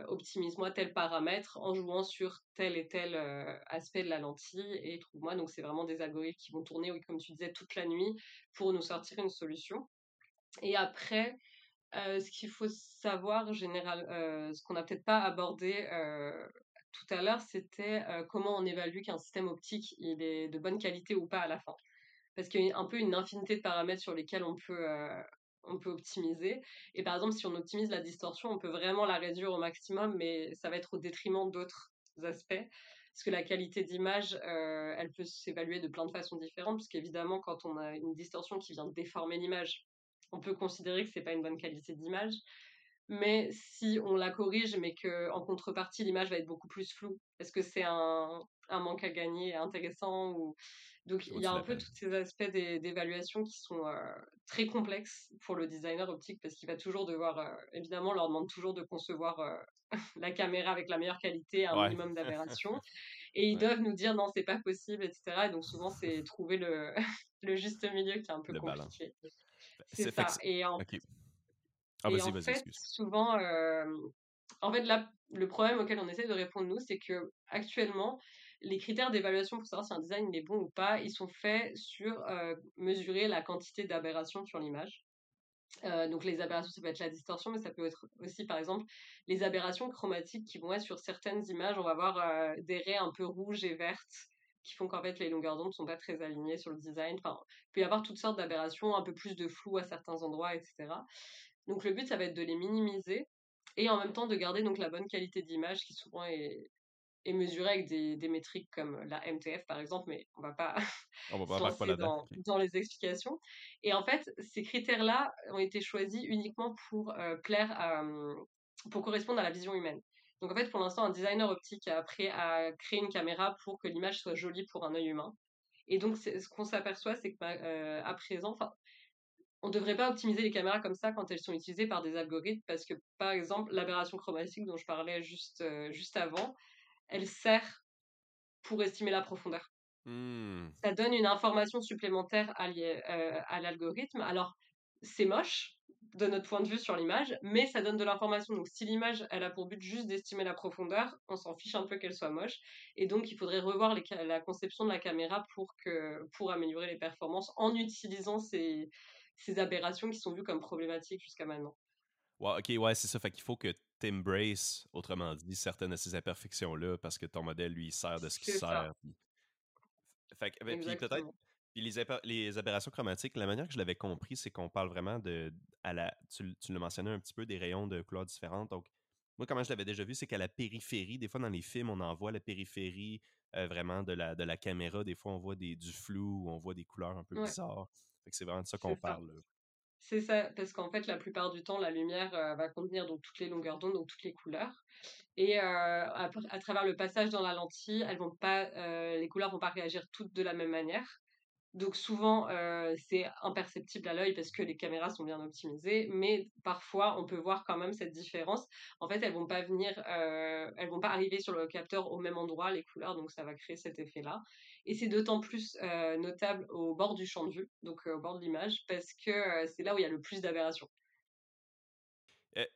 Speaker 2: optimise-moi tel paramètre en jouant sur tel et tel aspect de la lentille et trouve-moi. Donc, c'est vraiment des algorithmes qui vont tourner, comme tu disais, toute la nuit pour nous sortir une solution. Et après, ce qu'il faut savoir, général, ce qu'on n'a peut-être pas abordé tout à l'heure, c'était comment on évalue qu'un système optique il est de bonne qualité ou pas à la fin. Parce qu'il y a un peu une infinité de paramètres sur lesquels on peut, on peut optimiser. Et par exemple, si on optimise la distorsion, on peut vraiment la réduire au maximum, mais ça va être au détriment d'autres aspects. Parce que la qualité d'image, elle peut s'évaluer de plein de façons différentes, puisqu'évidemment, quand on a une distorsion qui vient déformer l'image, on peut considérer que c'est pas une bonne qualité d'image. Mais si on la corrige, mais qu'en contrepartie, l'image va être beaucoup plus floue, est-ce que c'est un, un manque à gagner intéressant ou... Donc, il y a un peu tous ces aspects d'évaluation qui sont euh, très complexes pour le designer optique parce qu'il va toujours devoir, euh, évidemment, on leur demande toujours de concevoir euh, la caméra avec la meilleure qualité, un minimum d'aberration. Et ils doivent nous dire non, c'est pas possible, etc. Et donc, souvent, c'est trouver le, le juste milieu qui est un peu compliqué. C'est ça. Et en, ah, et en fait, souvent, en fait, là, le problème auquel on essaie de répondre, nous, c'est que actuellement, les critères d'évaluation pour savoir si un design est bon ou pas, ils sont faits sur mesurer la quantité d'aberrations sur l'image. donc les aberrations, ça peut être la distorsion, mais ça peut être aussi, par exemple, les aberrations chromatiques qui vont être sur certaines images. On va voir des raies un peu rouges et vertes qui font qu'en fait les longueurs d'onde ne sont pas très alignées sur le design. Enfin, il peut y avoir toutes sortes d'aberrations, un peu plus de flou à certains endroits, etc. Donc le but, ça va être de les minimiser et en même temps de garder donc la bonne qualité d'image qui souvent est, est mesurée avec des, des, métriques comme la MTF par exemple, mais on va pas, on va pas lancer dans, dans, les explications. Et en fait, ces critères-là ont été choisis uniquement pour euh, plaire à, pour correspondre à la vision humaine. Donc en fait, pour l'instant, un designer optique a appris à créer une caméra pour que l'image soit jolie pour un œil humain. Et donc, ce qu'on s'aperçoit, c'est qu'à euh, présent, on ne devrait pas optimiser les caméras comme ça quand elles sont utilisées par des algorithmes parce que, par exemple, l'aberration chromatique dont je parlais juste, euh, juste avant, elle sert pour estimer la profondeur. Mmh. Ça donne une information supplémentaire euh, à l'algorithme. Alors, c'est moche de notre point de vue sur l'image, mais ça donne de l'information. Donc, si l'image, elle a pour but juste d'estimer la profondeur, on s'en fiche un peu qu'elle soit moche. Et donc, il faudrait revoir la conception de la caméra pour, que, pour améliorer les performances en utilisant ces, ces aberrations qui sont vues comme problématiques jusqu'à maintenant.
Speaker 1: Ouais, ok, ouais, c'est ça. Fait qu'il faut que tu embraces, autrement dit, certaines de ces imperfections-là parce que ton modèle, lui, sert de ce qu'il sert. Fait que, ben, puis peut-être. Puis les, les, aberrations chromatiques, la manière que je l'avais compris, c'est qu'on parle vraiment de. À la, tu, tu l'as mentionné un petit peu, des rayons de couleurs différentes. Donc, moi, comment je l'avais déjà vu, c'est qu'à la périphérie, des fois dans les films, on en voit la périphérie euh, vraiment de la, de la caméra. Des fois, on voit des, du flou, on voit des couleurs un peu bizarres c'est vraiment de ça qu'on parle.
Speaker 2: C'est ça, parce qu'en fait, la plupart du temps, la lumière euh, va contenir donc toutes les longueurs d'onde, donc toutes les couleurs. Et euh, à, travers le passage dans la lentille, elles vont pas, euh, les couleurs vont pas réagir toutes de la même manière. Donc souvent, c'est imperceptible à l'œil parce que les caméras sont bien optimisées, mais parfois, on peut voir quand même cette différence. En fait, elles vont pas venir, elles vont pas arriver sur le capteur au même endroit, les couleurs, donc ça va créer cet effet-là. Et c'est d'autant plus notable au bord du champ de vue, donc au bord de l'image, parce que c'est là où il y a le plus d'aberrations.
Speaker 1: Eh,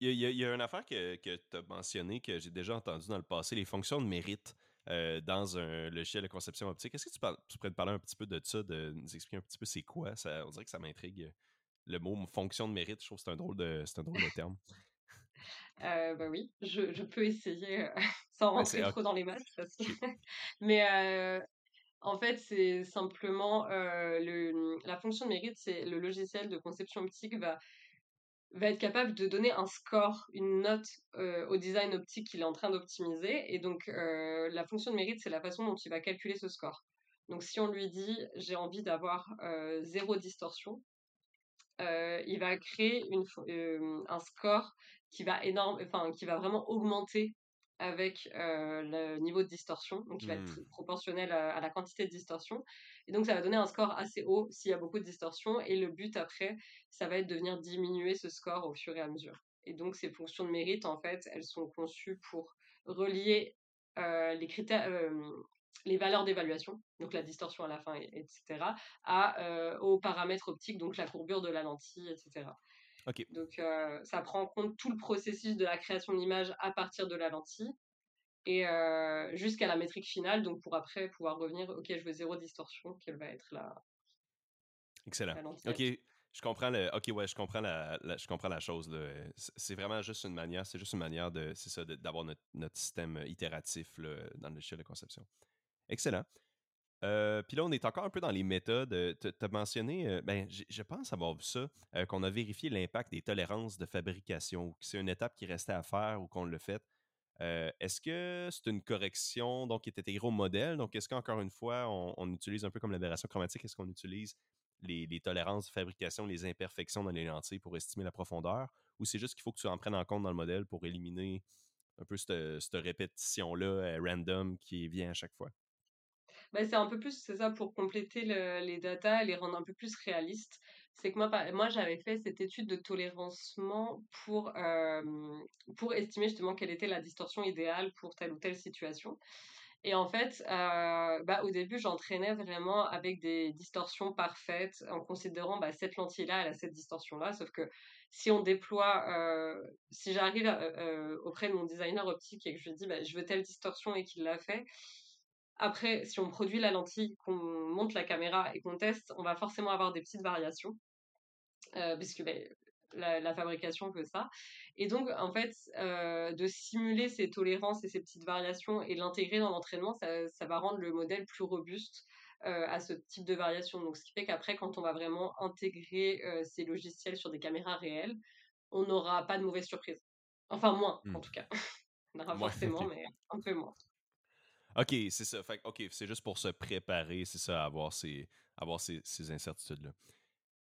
Speaker 1: il y, a une affaire que, que tu as mentionnée, que j'ai déjà entendu dans le passé, les fonctions de mérite. Euh, dans un logiciel de conception optique. Est-ce que tu, tu, pourrais te parler un petit peu de ça, de nous expliquer un petit peu c'est quoi? Ça, on dirait que ça m'intrigue. Le mot fonction de mérite, je trouve que c'est un drôle de, un drôle de terme.
Speaker 2: Euh, bah oui, je, je peux essayer euh, sans rentrer trop dans les maths. Mais euh, en fait, c'est simplement le, la fonction de mérite, c'est le logiciel de conception optique va va être capable de donner un score, une note euh, au design optique qu'il est en train d'optimiser. Et donc, euh, la fonction de mérite, c'est la façon dont il va calculer ce score. Donc, si on lui dit j'ai envie d'avoir euh, zéro distorsion, il va créer un score qui va énorme, enfin, qui va vraiment augmenter avec le niveau de distorsion, donc il va être mmh. proportionnel à, la quantité de distorsion. Et donc ça va donner un score assez haut s'il y a beaucoup de distorsion. Et le but après, ça va être de venir diminuer ce score au fur et à mesure. Et donc ces fonctions de mérite, en fait, elles sont conçues pour relier les critères, les valeurs d'évaluation, donc la distorsion à la fin, etc., à, aux paramètres optiques, donc la courbure de la lentille, etc. Donc, euh, ça prend en compte tout le processus de la création de l'image à partir de la lentille et euh, jusqu'à la métrique finale, donc pour après pouvoir revenir, ok, je veux zéro distorsion, quelle va être la.
Speaker 1: Excellent. ok, je comprends le. Ok, ouais, je comprends la, je comprends la chose. C'est vraiment juste une manière, c'est juste une manière de, c'est ça, d'avoir notre, notre, système itératif là, dans le logiciel de conception. Excellent. Euh, puis là, on est encore un peu dans les méthodes. Euh, tu as mentionné, euh, ben, je pense avoir vu ça, qu'on a vérifié l'impact des tolérances de fabrication, ou que c'est une étape qui restait à faire ou qu'on l'a fait. est-ce que c'est une correction donc, qui intégrée au modèle? Donc, est-ce qu'encore une fois, on, utilise un peu comme l'aberration chromatique, est-ce qu'on utilise les, tolérances de fabrication, les imperfections dans les lentilles pour estimer la profondeur, ou c'est juste qu'il faut que tu en prennes en compte dans le modèle pour éliminer un peu cette répétition-là random qui vient à chaque fois?
Speaker 2: Bah, c'est un peu plus, c'est ça, pour compléter le, les datas, les rendre un peu plus réalistes. C'est que moi, moi j'avais fait cette étude de tolérancement pour, pour estimer justement quelle était la distorsion idéale pour telle ou telle situation. Et en fait, bah, au début, j'entraînais vraiment avec des distorsions parfaites en considérant bah, cette lentille-là, elle a cette distorsion-là. Sauf que si on déploie, si j'arrive auprès de mon designer optique et que je lui dis bah, je veux telle distorsion et qu'il l'a fait, après, si on produit la lentille, qu'on monte la caméra et qu'on teste, on va forcément avoir des petites variations, euh, puisque ben, la, fabrication veut ça. Et donc, en fait, euh, de simuler ces tolérances et ces petites variations et l'intégrer dans l'entraînement, ça, va rendre le modèle plus robuste euh, à ce type de variation. Donc, ce qui fait qu'après, quand on va vraiment intégrer ces logiciels sur des caméras réelles, on n'aura pas de mauvaise surprise. Enfin, moins, en mmh. tout cas. on aura forcément, mais un peu moins.
Speaker 1: OK, c'est ça. Fait, OK, c'est juste pour se préparer, c'est ça, à avoir ces, avoir ces, ces incertitudes-là.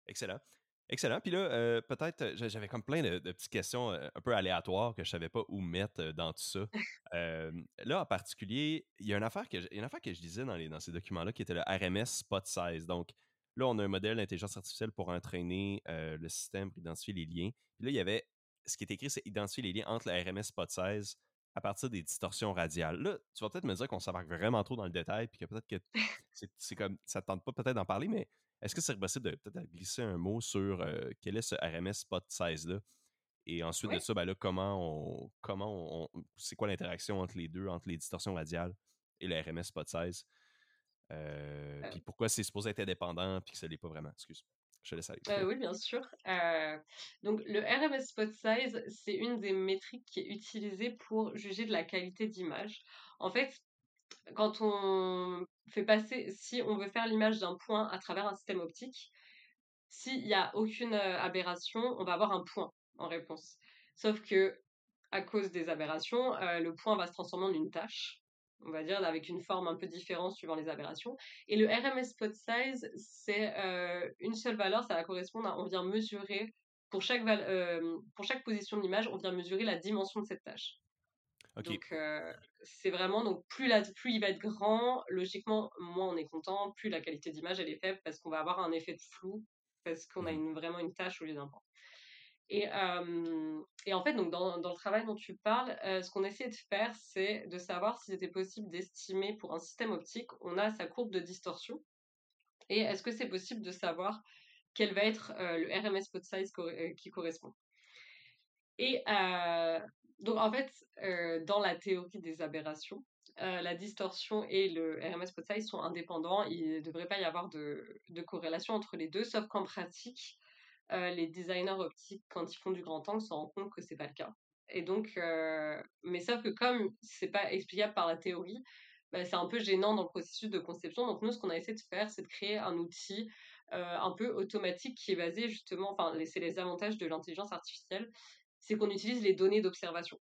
Speaker 1: Excellent. Excellent. Puis là, euh, peut-être, j'avais comme plein de, petites questions euh, un peu aléatoires que je savais pas où mettre euh, dans tout ça. là, en particulier, il y a une affaire que, une affaire que je disais dans, les, dans ces documents-là qui était le RMS Spot Size. Donc, là, on a un modèle d'intelligence artificielle pour entraîner le système pour identifier les liens. Puis là, il y avait, ce qui est écrit, c'est identifier les liens entre le RMS Spot Size à partir des distorsions radiales. Là, tu vas peut-être me dire qu'on s'embarque vraiment trop dans le détail, puis que peut-être que c'est comme ça ne tente pas peut-être d'en parler, mais est-ce que c'est possible de peut-être glisser un mot sur euh, quel est ce RMS spot size là? Et ensuite de ça, ben là, comment on, comment on, c'est quoi l'interaction entre les deux, entre les distorsions radiales et le RMS spot size, euh, puis pourquoi c'est supposé être indépendant puis que ça l'est pas vraiment? Excuse.
Speaker 2: Euh, oui, bien sûr. Donc, le RMS Spot Size, c'est une des métriques qui est utilisée pour juger de la qualité d'image. En fait, quand on fait passer, si on veut faire l'image d'un point à travers un système optique, s'il n'y a aucune aberration, on va avoir un point en réponse. Sauf que, à cause des aberrations, le point va se transformer en une tâche on va dire, avec une forme un peu différente suivant les aberrations. Et le RMS spot size, c'est euh, une seule valeur, ça va correspondre à, on vient mesurer, pour chaque, euh, pour chaque position de l'image, on vient mesurer la dimension de cette tâche. Donc, euh, c'est vraiment, donc plus, la, plus il va être grand, logiquement, moins on est content, plus la qualité d'image, elle est faible, parce qu'on va avoir un effet de flou, parce qu'on a mmh une, vraiment une tâche au lieu d'un point. Et, et, en fait, donc dans, dans, le travail dont tu parles, ce qu'on essaie de faire, c'est de savoir si c'était possible d'estimer pour un système optique, on a sa courbe de distorsion. Et est-ce que c'est possible de savoir quel va être le RMS spot size qui correspond? Et donc en fait, dans la théorie des aberrations, la distorsion et le RMS spot size sont indépendants. Il ne devrait pas y avoir de, de corrélation entre les deux, sauf qu'en pratique, euh, les designers optiques, quand ils font du grand angle, se rendent compte que c'est pas le cas. Et donc, euh, mais sauf que comme c'est pas explicable par la théorie, bah, c'est un peu gênant dans le processus de conception. Donc nous, ce qu'on a essayé de faire, c'est de créer un outil euh, un peu automatique qui est basé justement, enfin, c'est les avantages de l'intelligence artificielle, c'est qu'on utilise les données d'observation.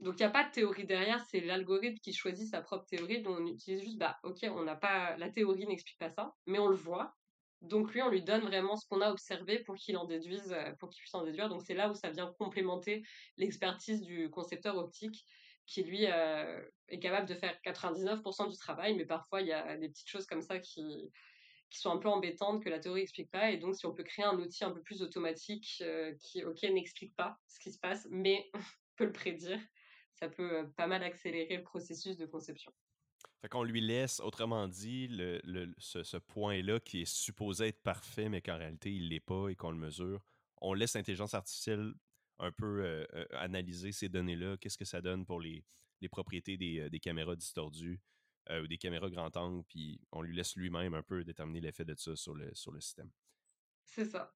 Speaker 2: Donc il n'y a pas de théorie derrière, c'est l'algorithme qui choisit sa propre théorie. Donc on utilise juste, bah ok, on n'a pas, la théorie n'explique pas ça, mais on le voit. Donc lui, on lui donne vraiment ce qu'on a observé pour qu'il en déduise, euh, pour qu'il puisse en déduire. Donc c'est là où ça vient complémenter l'expertise du concepteur optique qui lui euh, est capable de faire 99% du travail, mais parfois il y a des petites choses comme ça qui, sont un peu embêtantes que la théorie n'explique pas. Et donc si on peut créer un outil un peu plus automatique euh, qui, ok, n'explique pas ce qui se passe, mais peut le prédire, ça peut pas mal accélérer le processus de conception.
Speaker 1: Fait qu'on lui laisse, autrement dit, le, le, ce, point-là qui est supposé être parfait, mais qu'en réalité, il ne l'est pas et qu'on le mesure. On laisse l'intelligence artificielle un peu euh, euh, analyser ces données-là. Qu'est-ce que ça donne pour les, propriétés des, euh, des, caméras distordues ou des caméras grand angle, puis on lui laisse lui-même un peu déterminer l'effet de ça sur le, sur le système.
Speaker 2: C'est ça.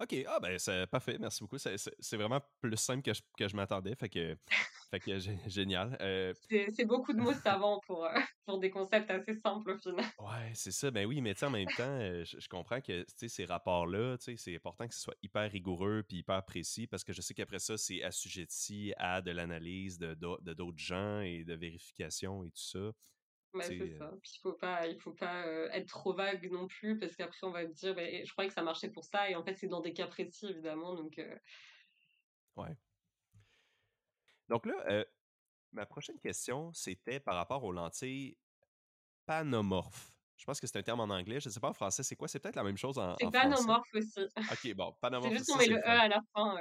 Speaker 1: OK, ah ben c'est parfait, merci beaucoup. C'est vraiment plus simple que je, que je m'attendais, fait que, fait que génial. Euh
Speaker 2: c'est beaucoup de mots savants pour, euh, pour des concepts assez simples au final.
Speaker 1: Ouais, c'est ça, ben oui, mais en même temps, euh, je, comprends que ces rapports-là, c'est important que ce soit hyper rigoureux puis hyper précis parce que je sais qu'après ça, c'est assujetti à de l'analyse de d'autres gens et de vérification et tout ça.
Speaker 2: C'est ça. Puis il faut pas, il faut pas être trop vague non plus parce qu'après on va te dire, «Beh, je croyais que ça marchait pour ça et en fait c'est dans des cas précis évidemment donc.
Speaker 1: Ouais. Donc là, ma prochaine question c'était par rapport aux lentilles panomorphes. Je pense que c'est un terme en anglais. Je ne sais pas en français, c'est quoi? C'est peut-être la même chose en,
Speaker 2: C'est panomorphe aussi.
Speaker 1: OK, bon, panomorphe
Speaker 2: C'est juste qu'on met le E à la fin.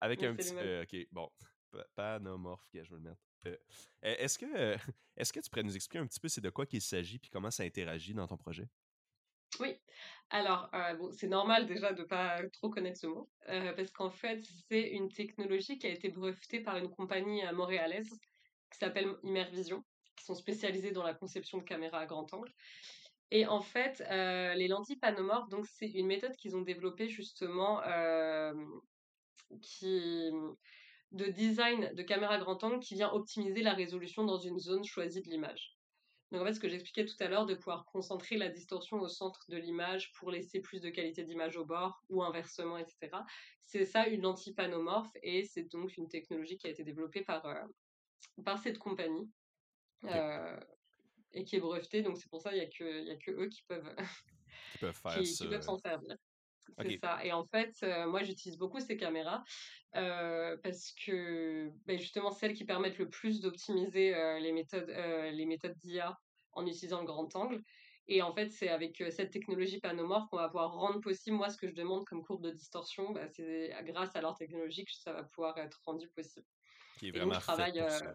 Speaker 1: Avec
Speaker 2: mais
Speaker 1: un petit. E, OK, bon. Pa- Panomorphe, je vais le mettre. E. Euh, Est-ce que, euh, est-ce que tu pourrais nous expliquer un petit peu c'est de quoi qu'il s'agit puis comment ça interagit dans ton projet?
Speaker 2: Oui, alors euh, c'est normal déjà de pas trop connaître ce mot, parce qu'en fait, c'est une technologie qui a été brevetée par une compagnie montréalaise qui s'appelle Immervision, qui sont spécialisés dans la conception de caméras à grand angle. Et en fait, les lentilles panomorphes, donc c'est une méthode qu'ils ont développée justement qui de design de caméra grand angle qui vient optimiser la résolution dans une zone choisie de l'image. Donc en fait, ce que j'expliquais tout à l'heure, de pouvoir concentrer la distorsion au centre de l'image pour laisser plus de qualité d'image au bord ou inversement, etc. C'est ça une lentille panomorphe et c'est donc une technologie qui a été développée par, euh, par cette compagnie euh, et qui est brevetée. Donc c'est pour ça qu'il n'y a, a que eux qui peuvent,
Speaker 1: Qui peuvent faire
Speaker 2: qui peuvent s'en servir. C'est ça. Et en fait, euh, moi, j'utilise beaucoup ces caméras euh, parce que ben, justement, celles qui permettent le plus d'optimiser euh, les méthodes, les méthodes d'IA en utilisant le grand angle. Et en fait, c'est avec cette technologie panomorphe qu'on va pouvoir rendre possible, moi, ce que je demande comme courbe de distorsion, bah, c'est grâce à leur technologie que ça va pouvoir être rendu possible.
Speaker 1: Qui est
Speaker 2: Et donc,
Speaker 1: vraiment
Speaker 2: je
Speaker 1: fait
Speaker 2: travaille,
Speaker 1: pour
Speaker 2: euh,
Speaker 1: ça.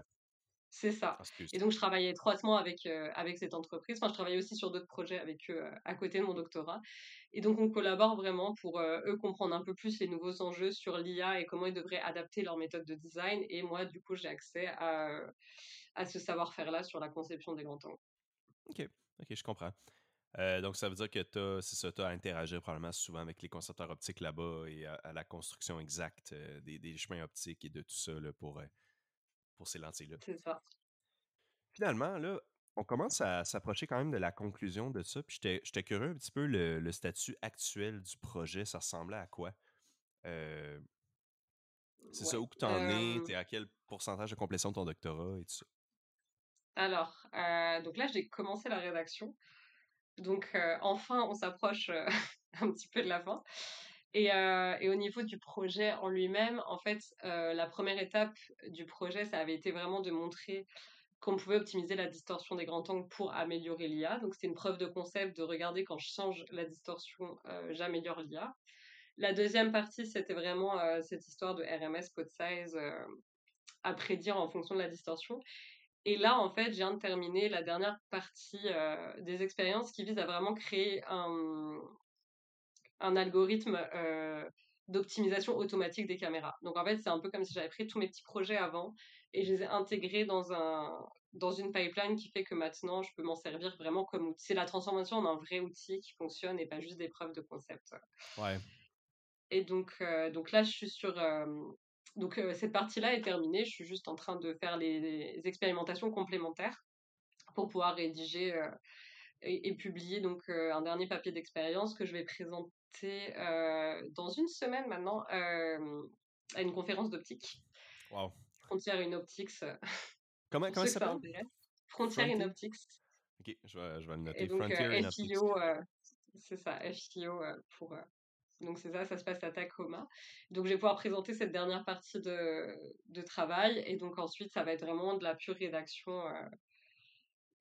Speaker 2: C'est ça.
Speaker 1: Excuse.
Speaker 2: Et donc, je travaille étroitement avec, euh, avec cette entreprise. Enfin, je travaille aussi sur d'autres projets avec eux euh, à côté de mon doctorat. Et donc, on collabore vraiment pour euh, eux comprendre un peu plus les nouveaux enjeux sur l'IA et comment ils devraient adapter leur méthode de design. Et moi, du coup, j'ai accès à, à ce savoir-faire-là sur la conception des grands angles.
Speaker 1: Ok, ok, je comprends. Euh, donc, ça veut dire que tu as à interagir probablement souvent avec les concepteurs optiques là-bas et à, à la construction exacte des, des chemins optiques et de tout ça là, pour, pour ces lentilles-là.
Speaker 2: C'est ça.
Speaker 1: Finalement, là, on commence à s'approcher quand même de la conclusion de ça. Puis j'étais curieux un petit peu le, le statut actuel du projet, ça ressemblait à quoi? Euh, c'est
Speaker 2: Ouais.
Speaker 1: ça, où que tu en es, t'es à quel pourcentage de complétion de ton doctorat et tout ça?
Speaker 2: alors, euh, donc là, j'ai commencé la rédaction. Donc, euh, enfin, on s'approche un petit peu de la fin. Et, euh, et au niveau du projet en lui-même, en fait, euh, la première étape du projet, ça avait été vraiment de montrer qu'on pouvait optimiser la distorsion des grands angles pour améliorer l'IA. Donc, c'était une preuve de concept de regarder quand je change la distorsion, euh, j'améliore l'IA. La deuxième partie, c'était vraiment cette histoire de RMS code size à prédire en fonction de la distorsion. Et là, en fait, je viens de la dernière partie des expériences qui vise à vraiment créer un, un algorithme euh, d'optimisation automatique des caméras. Donc en fait, c'est un peu comme si j'avais pris tous mes petits projets avant et je les ai intégrés dans, un, dans une pipeline qui fait que maintenant, je peux m'en servir vraiment comme outil. C'est la transformation en un vrai outil qui fonctionne et pas juste des preuves de concept.
Speaker 1: Ouais.
Speaker 2: Et donc, euh, donc là, je suis sur... euh, donc euh, cette partie-là est terminée. Je suis juste en train de faire les, les expérimentations complémentaires pour pouvoir rédiger et, et publier donc un dernier papier d'expérience que je vais présenter euh, dans une semaine maintenant à une conférence d'optique.
Speaker 1: Wow.
Speaker 2: Frontière in Optics.
Speaker 1: Comment, ça s'appelle?
Speaker 2: Frontière in
Speaker 1: Frontier?
Speaker 2: Optics.
Speaker 1: Ok, je vais, je vais le noter.
Speaker 2: Et donc
Speaker 1: Frontier
Speaker 2: euh,
Speaker 1: in Optics.
Speaker 2: FIO, euh, c'est ça, FIO pour. donc c'est ça, ça se passe à Tacoma. Donc je vais pouvoir présenter cette dernière partie de, de travail et donc ensuite ça va être vraiment de la pure rédaction euh,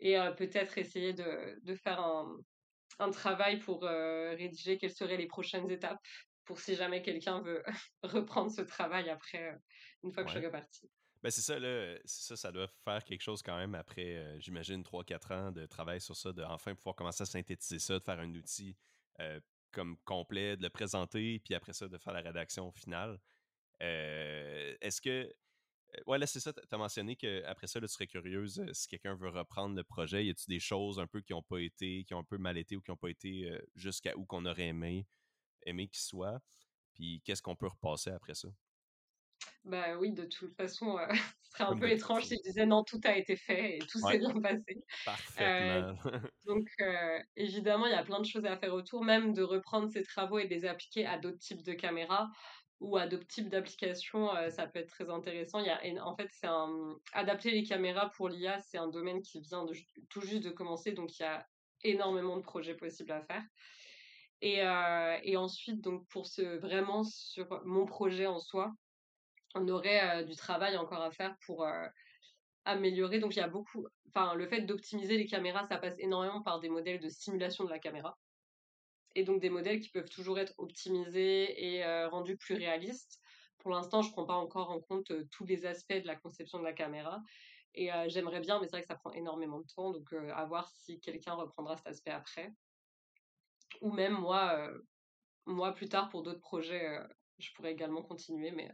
Speaker 2: et euh, peut-être essayer de, de faire un, un travail pour euh, rédiger quelles seraient les prochaines étapes pour si jamais quelqu'un veut reprendre ce travail après, euh, une fois que je serai partie.
Speaker 1: Ben c'est ça, là. C'est ça, ça doit faire quelque chose quand même après, euh, j'imagine, 3-4 ans de travail sur ça, de enfin pouvoir commencer à synthétiser ça, de faire un outil euh, comme complet, de le présenter, puis après ça, de faire la rédaction finale. Euh, Est-ce que. Euh, Ouais, là, c'est ça. Tu as mentionné qu'après ça, là, tu serais curieuse euh, si quelqu'un veut reprendre le projet. Y a-t-il des choses un peu qui ont pas été, qui ont un peu mal été ou qui ont pas été euh, jusqu'à où qu'on aurait aimé, aimé qu'ils soient? Puis qu'est-ce qu'on peut repasser après ça?
Speaker 2: Bah oui, de toute façon, euh, ce serait un
Speaker 1: Comme
Speaker 2: peu étrange si
Speaker 1: d'habitude.
Speaker 2: je disais non, tout a été fait et tout
Speaker 1: Ouais,
Speaker 2: s'est bien passé. Euh,
Speaker 1: parfaitement.
Speaker 2: donc, euh, évidemment, il y a plein de choses à faire autour, même de reprendre ces travaux et de les appliquer à d'autres types de caméras. Ou à d'autres types d'applications, ça peut être très intéressant. Il y a, en fait, c'est un, adapter les caméras pour l'IA, c'est un domaine qui vient tout juste de commencer, donc il y a énormément de projets possibles à faire. Et, et ensuite, donc pour ce vraiment sur mon projet en soi, on aurait du travail encore à faire pour améliorer. Donc il y a beaucoup, enfin le fait d'optimiser les caméras, ça passe énormément par des modèles de simulation de la caméra. Et donc des modèles qui peuvent toujours être optimisés et rendus plus réalistes. Pour l'instant, je ne prends pas encore en compte tous les aspects de la conception de la caméra. Et j'aimerais bien, mais c'est vrai que ça prend énormément de temps. Donc à voir si quelqu'un reprendra cet aspect après. Ou même moi, moi plus tard pour d'autres projets, je pourrais également continuer, mais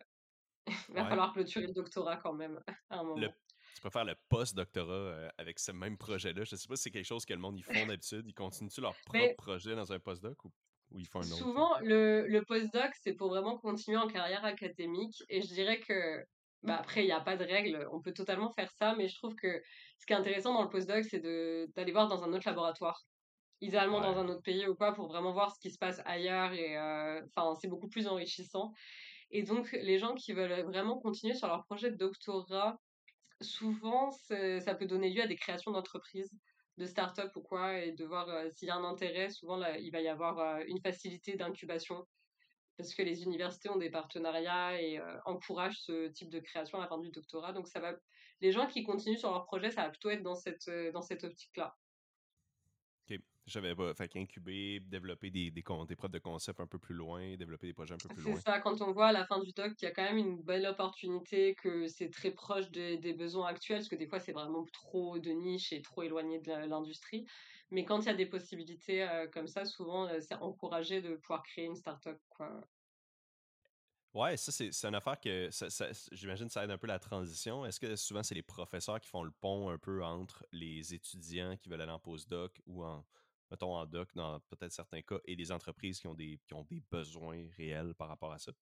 Speaker 2: il va falloir clôturer le doctorat quand même à un moment
Speaker 1: tu peux faire le post-doctorat euh, avec ce même projet-là. Je ne sais pas si c'est quelque chose que le monde ils font d'habitude. Ils continuent leur propre projet dans un post-doc ou, ils font un autre?
Speaker 2: Souvent, le, le post-doc, c'est pour vraiment continuer en carrière académique. Et je dirais que, bah après, il n'y a pas de règle. On peut totalement faire ça. Mais je trouve que ce qui est intéressant dans le post-doc, c'est d'aller voir dans un autre laboratoire. Idéalement dans un autre pays ou quoi, pour vraiment voir ce qui se passe ailleurs. Et euh, enfin, c'est beaucoup plus enrichissant. Et donc, les gens qui veulent vraiment continuer sur leur projet de doctorat, souvent, ça peut donner lieu à des créations d'entreprises, de start-up ou quoi, et de voir s'il y a un intérêt. Souvent, il va y avoir une facilité d'incubation parce que les universités ont des partenariats et encouragent ce type de création à la fin du doctorat. Donc, ça va, les gens qui continuent sur leur projet, ça va plutôt être dans cette, dans cette optique-là.
Speaker 1: J'avais pas. Fait qu'incuber, développer des, des, des preuves de concept un peu plus loin, développer des projets un peu plus loin.
Speaker 2: C'est ça, quand on voit à la fin du doc qu'il y a quand même une belle opportunité, que c'est très proche des besoins actuels, parce que des fois c'est vraiment trop de niche et trop éloigné de l'industrie. Mais quand il y a des possibilités euh, comme ça, souvent euh, c'est encouragé de pouvoir créer une start-up. Quoi.
Speaker 1: Ouais, ça, c'est une affaire que j'imagine ça aide un peu la transition. Est-ce que souvent c'est les professeurs qui font le pont un peu entre les étudiants qui veulent aller en postdoc ou en, mettons, en doc dans peut-être certains cas, et des entreprises qui ont des, qui ont des besoins réels par rapport à ça?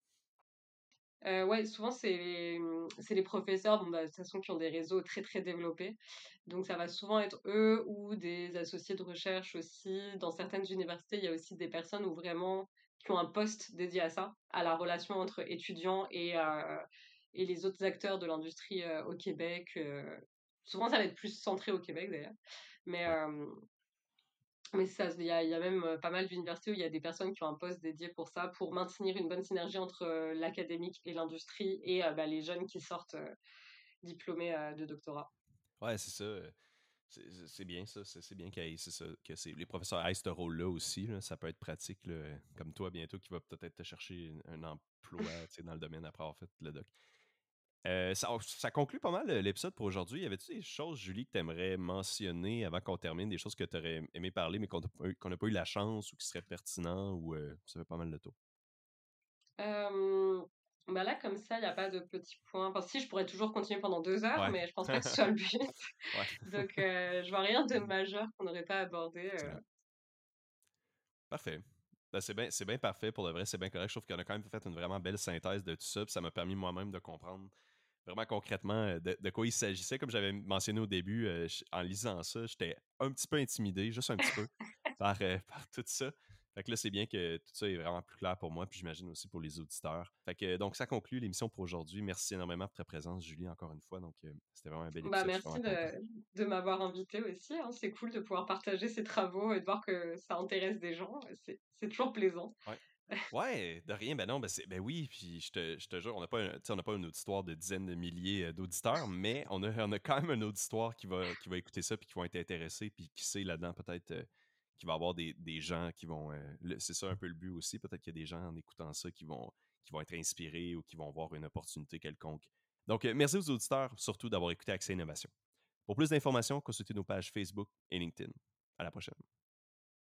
Speaker 2: Euh, ouais, souvent c'est les, mmh, les, professeurs, bon, bah, de toute façon, qui ont des réseaux très très développés. Donc ça va souvent être eux ou des associés de recherche aussi. Dans certaines universités, il y a aussi des personnes où vraiment qui ont un poste dédié à ça, à la relation entre étudiants et, euh, et les autres acteurs de l'industrie euh, au Québec. Euh. souvent, ça va être plus centré au Québec d'ailleurs. Mais, mais ça, il y a, même pas mal d'universités où il y a des personnes qui ont un poste dédié pour ça, pour maintenir une bonne synergie entre l'académique et l'industrie et bah, les jeunes qui sortent diplômés de doctorat.
Speaker 1: Ouais, c'est ça. C'est bien ça. C'est bien que les professeurs aient ce rôle-là aussi. Ça peut être pratique, comme toi bientôt, qui va peut-être te chercher un emploi dans le domaine après avoir fait le doc. Euh, ça, conclut pas mal l'épisode pour aujourd'hui. Y avait-tu des choses, Julie, que tu aimerais mentionner avant qu'on termine, des choses que tu aurais aimé parler, mais qu'on n'a pas eu la chance ou qui seraient pertinents ou euh, ça fait pas mal de tour?
Speaker 2: bah là, comme ça, il n'y a pas de petits points. Enfin, si, je pourrais toujours continuer pendant deux heures, mais je pense pas que ce soit le but. Donc, euh, je vois rien de majeur qu'on n'aurait pas abordé.
Speaker 1: Parfait. Ben, c'est bien bien parfait pour le vrai, c'est bien correct. Je trouve qu'on a quand même fait une vraiment belle synthèse de tout ça. ça m'a permis moi-même de comprendre vraiment concrètement euh, de, quoi il s'agissait. Comme j'avais mentionné au début, euh, en lisant ça, j'étais un petit peu intimidé, juste un petit peu, par, euh, par tout ça. Fait que là, c'est bien que tout ça est vraiment plus clair pour moi, puis j'imagine aussi pour les auditeurs. Fait que donc ça conclut l'émission pour aujourd'hui. Merci énormément pour ta présence, Julie, encore une fois. Donc c'était vraiment un bel
Speaker 2: bah, épisode. merci de, m'avoir invité aussi. Hein. C'est cool de pouvoir partager ces travaux et de voir que ça intéresse des gens. C'est toujours plaisant.
Speaker 1: Ouais. Ouais, de rien, ben non, ben, ben oui, puis je te, je te jure, on n'a pas, on pas une auditoire de dizaines de milliers euh, d'auditeurs, mais on a, on a quand même une auditoire qui va, qui va écouter ça, puis qui vont être intéressés, puis qui sait là-dedans peut-être euh, qu'il va y avoir des, des gens qui vont. Euh, c'est ça un peu le but aussi, peut-être qu'il y a des gens en écoutant ça qui vont, qui vont être inspirés ou qui vont voir une opportunité quelconque. Donc, merci aux auditeurs, surtout d'avoir écouté Accès Innovation. Pour plus d'informations, consultez nos pages Facebook et LinkedIn. À la prochaine.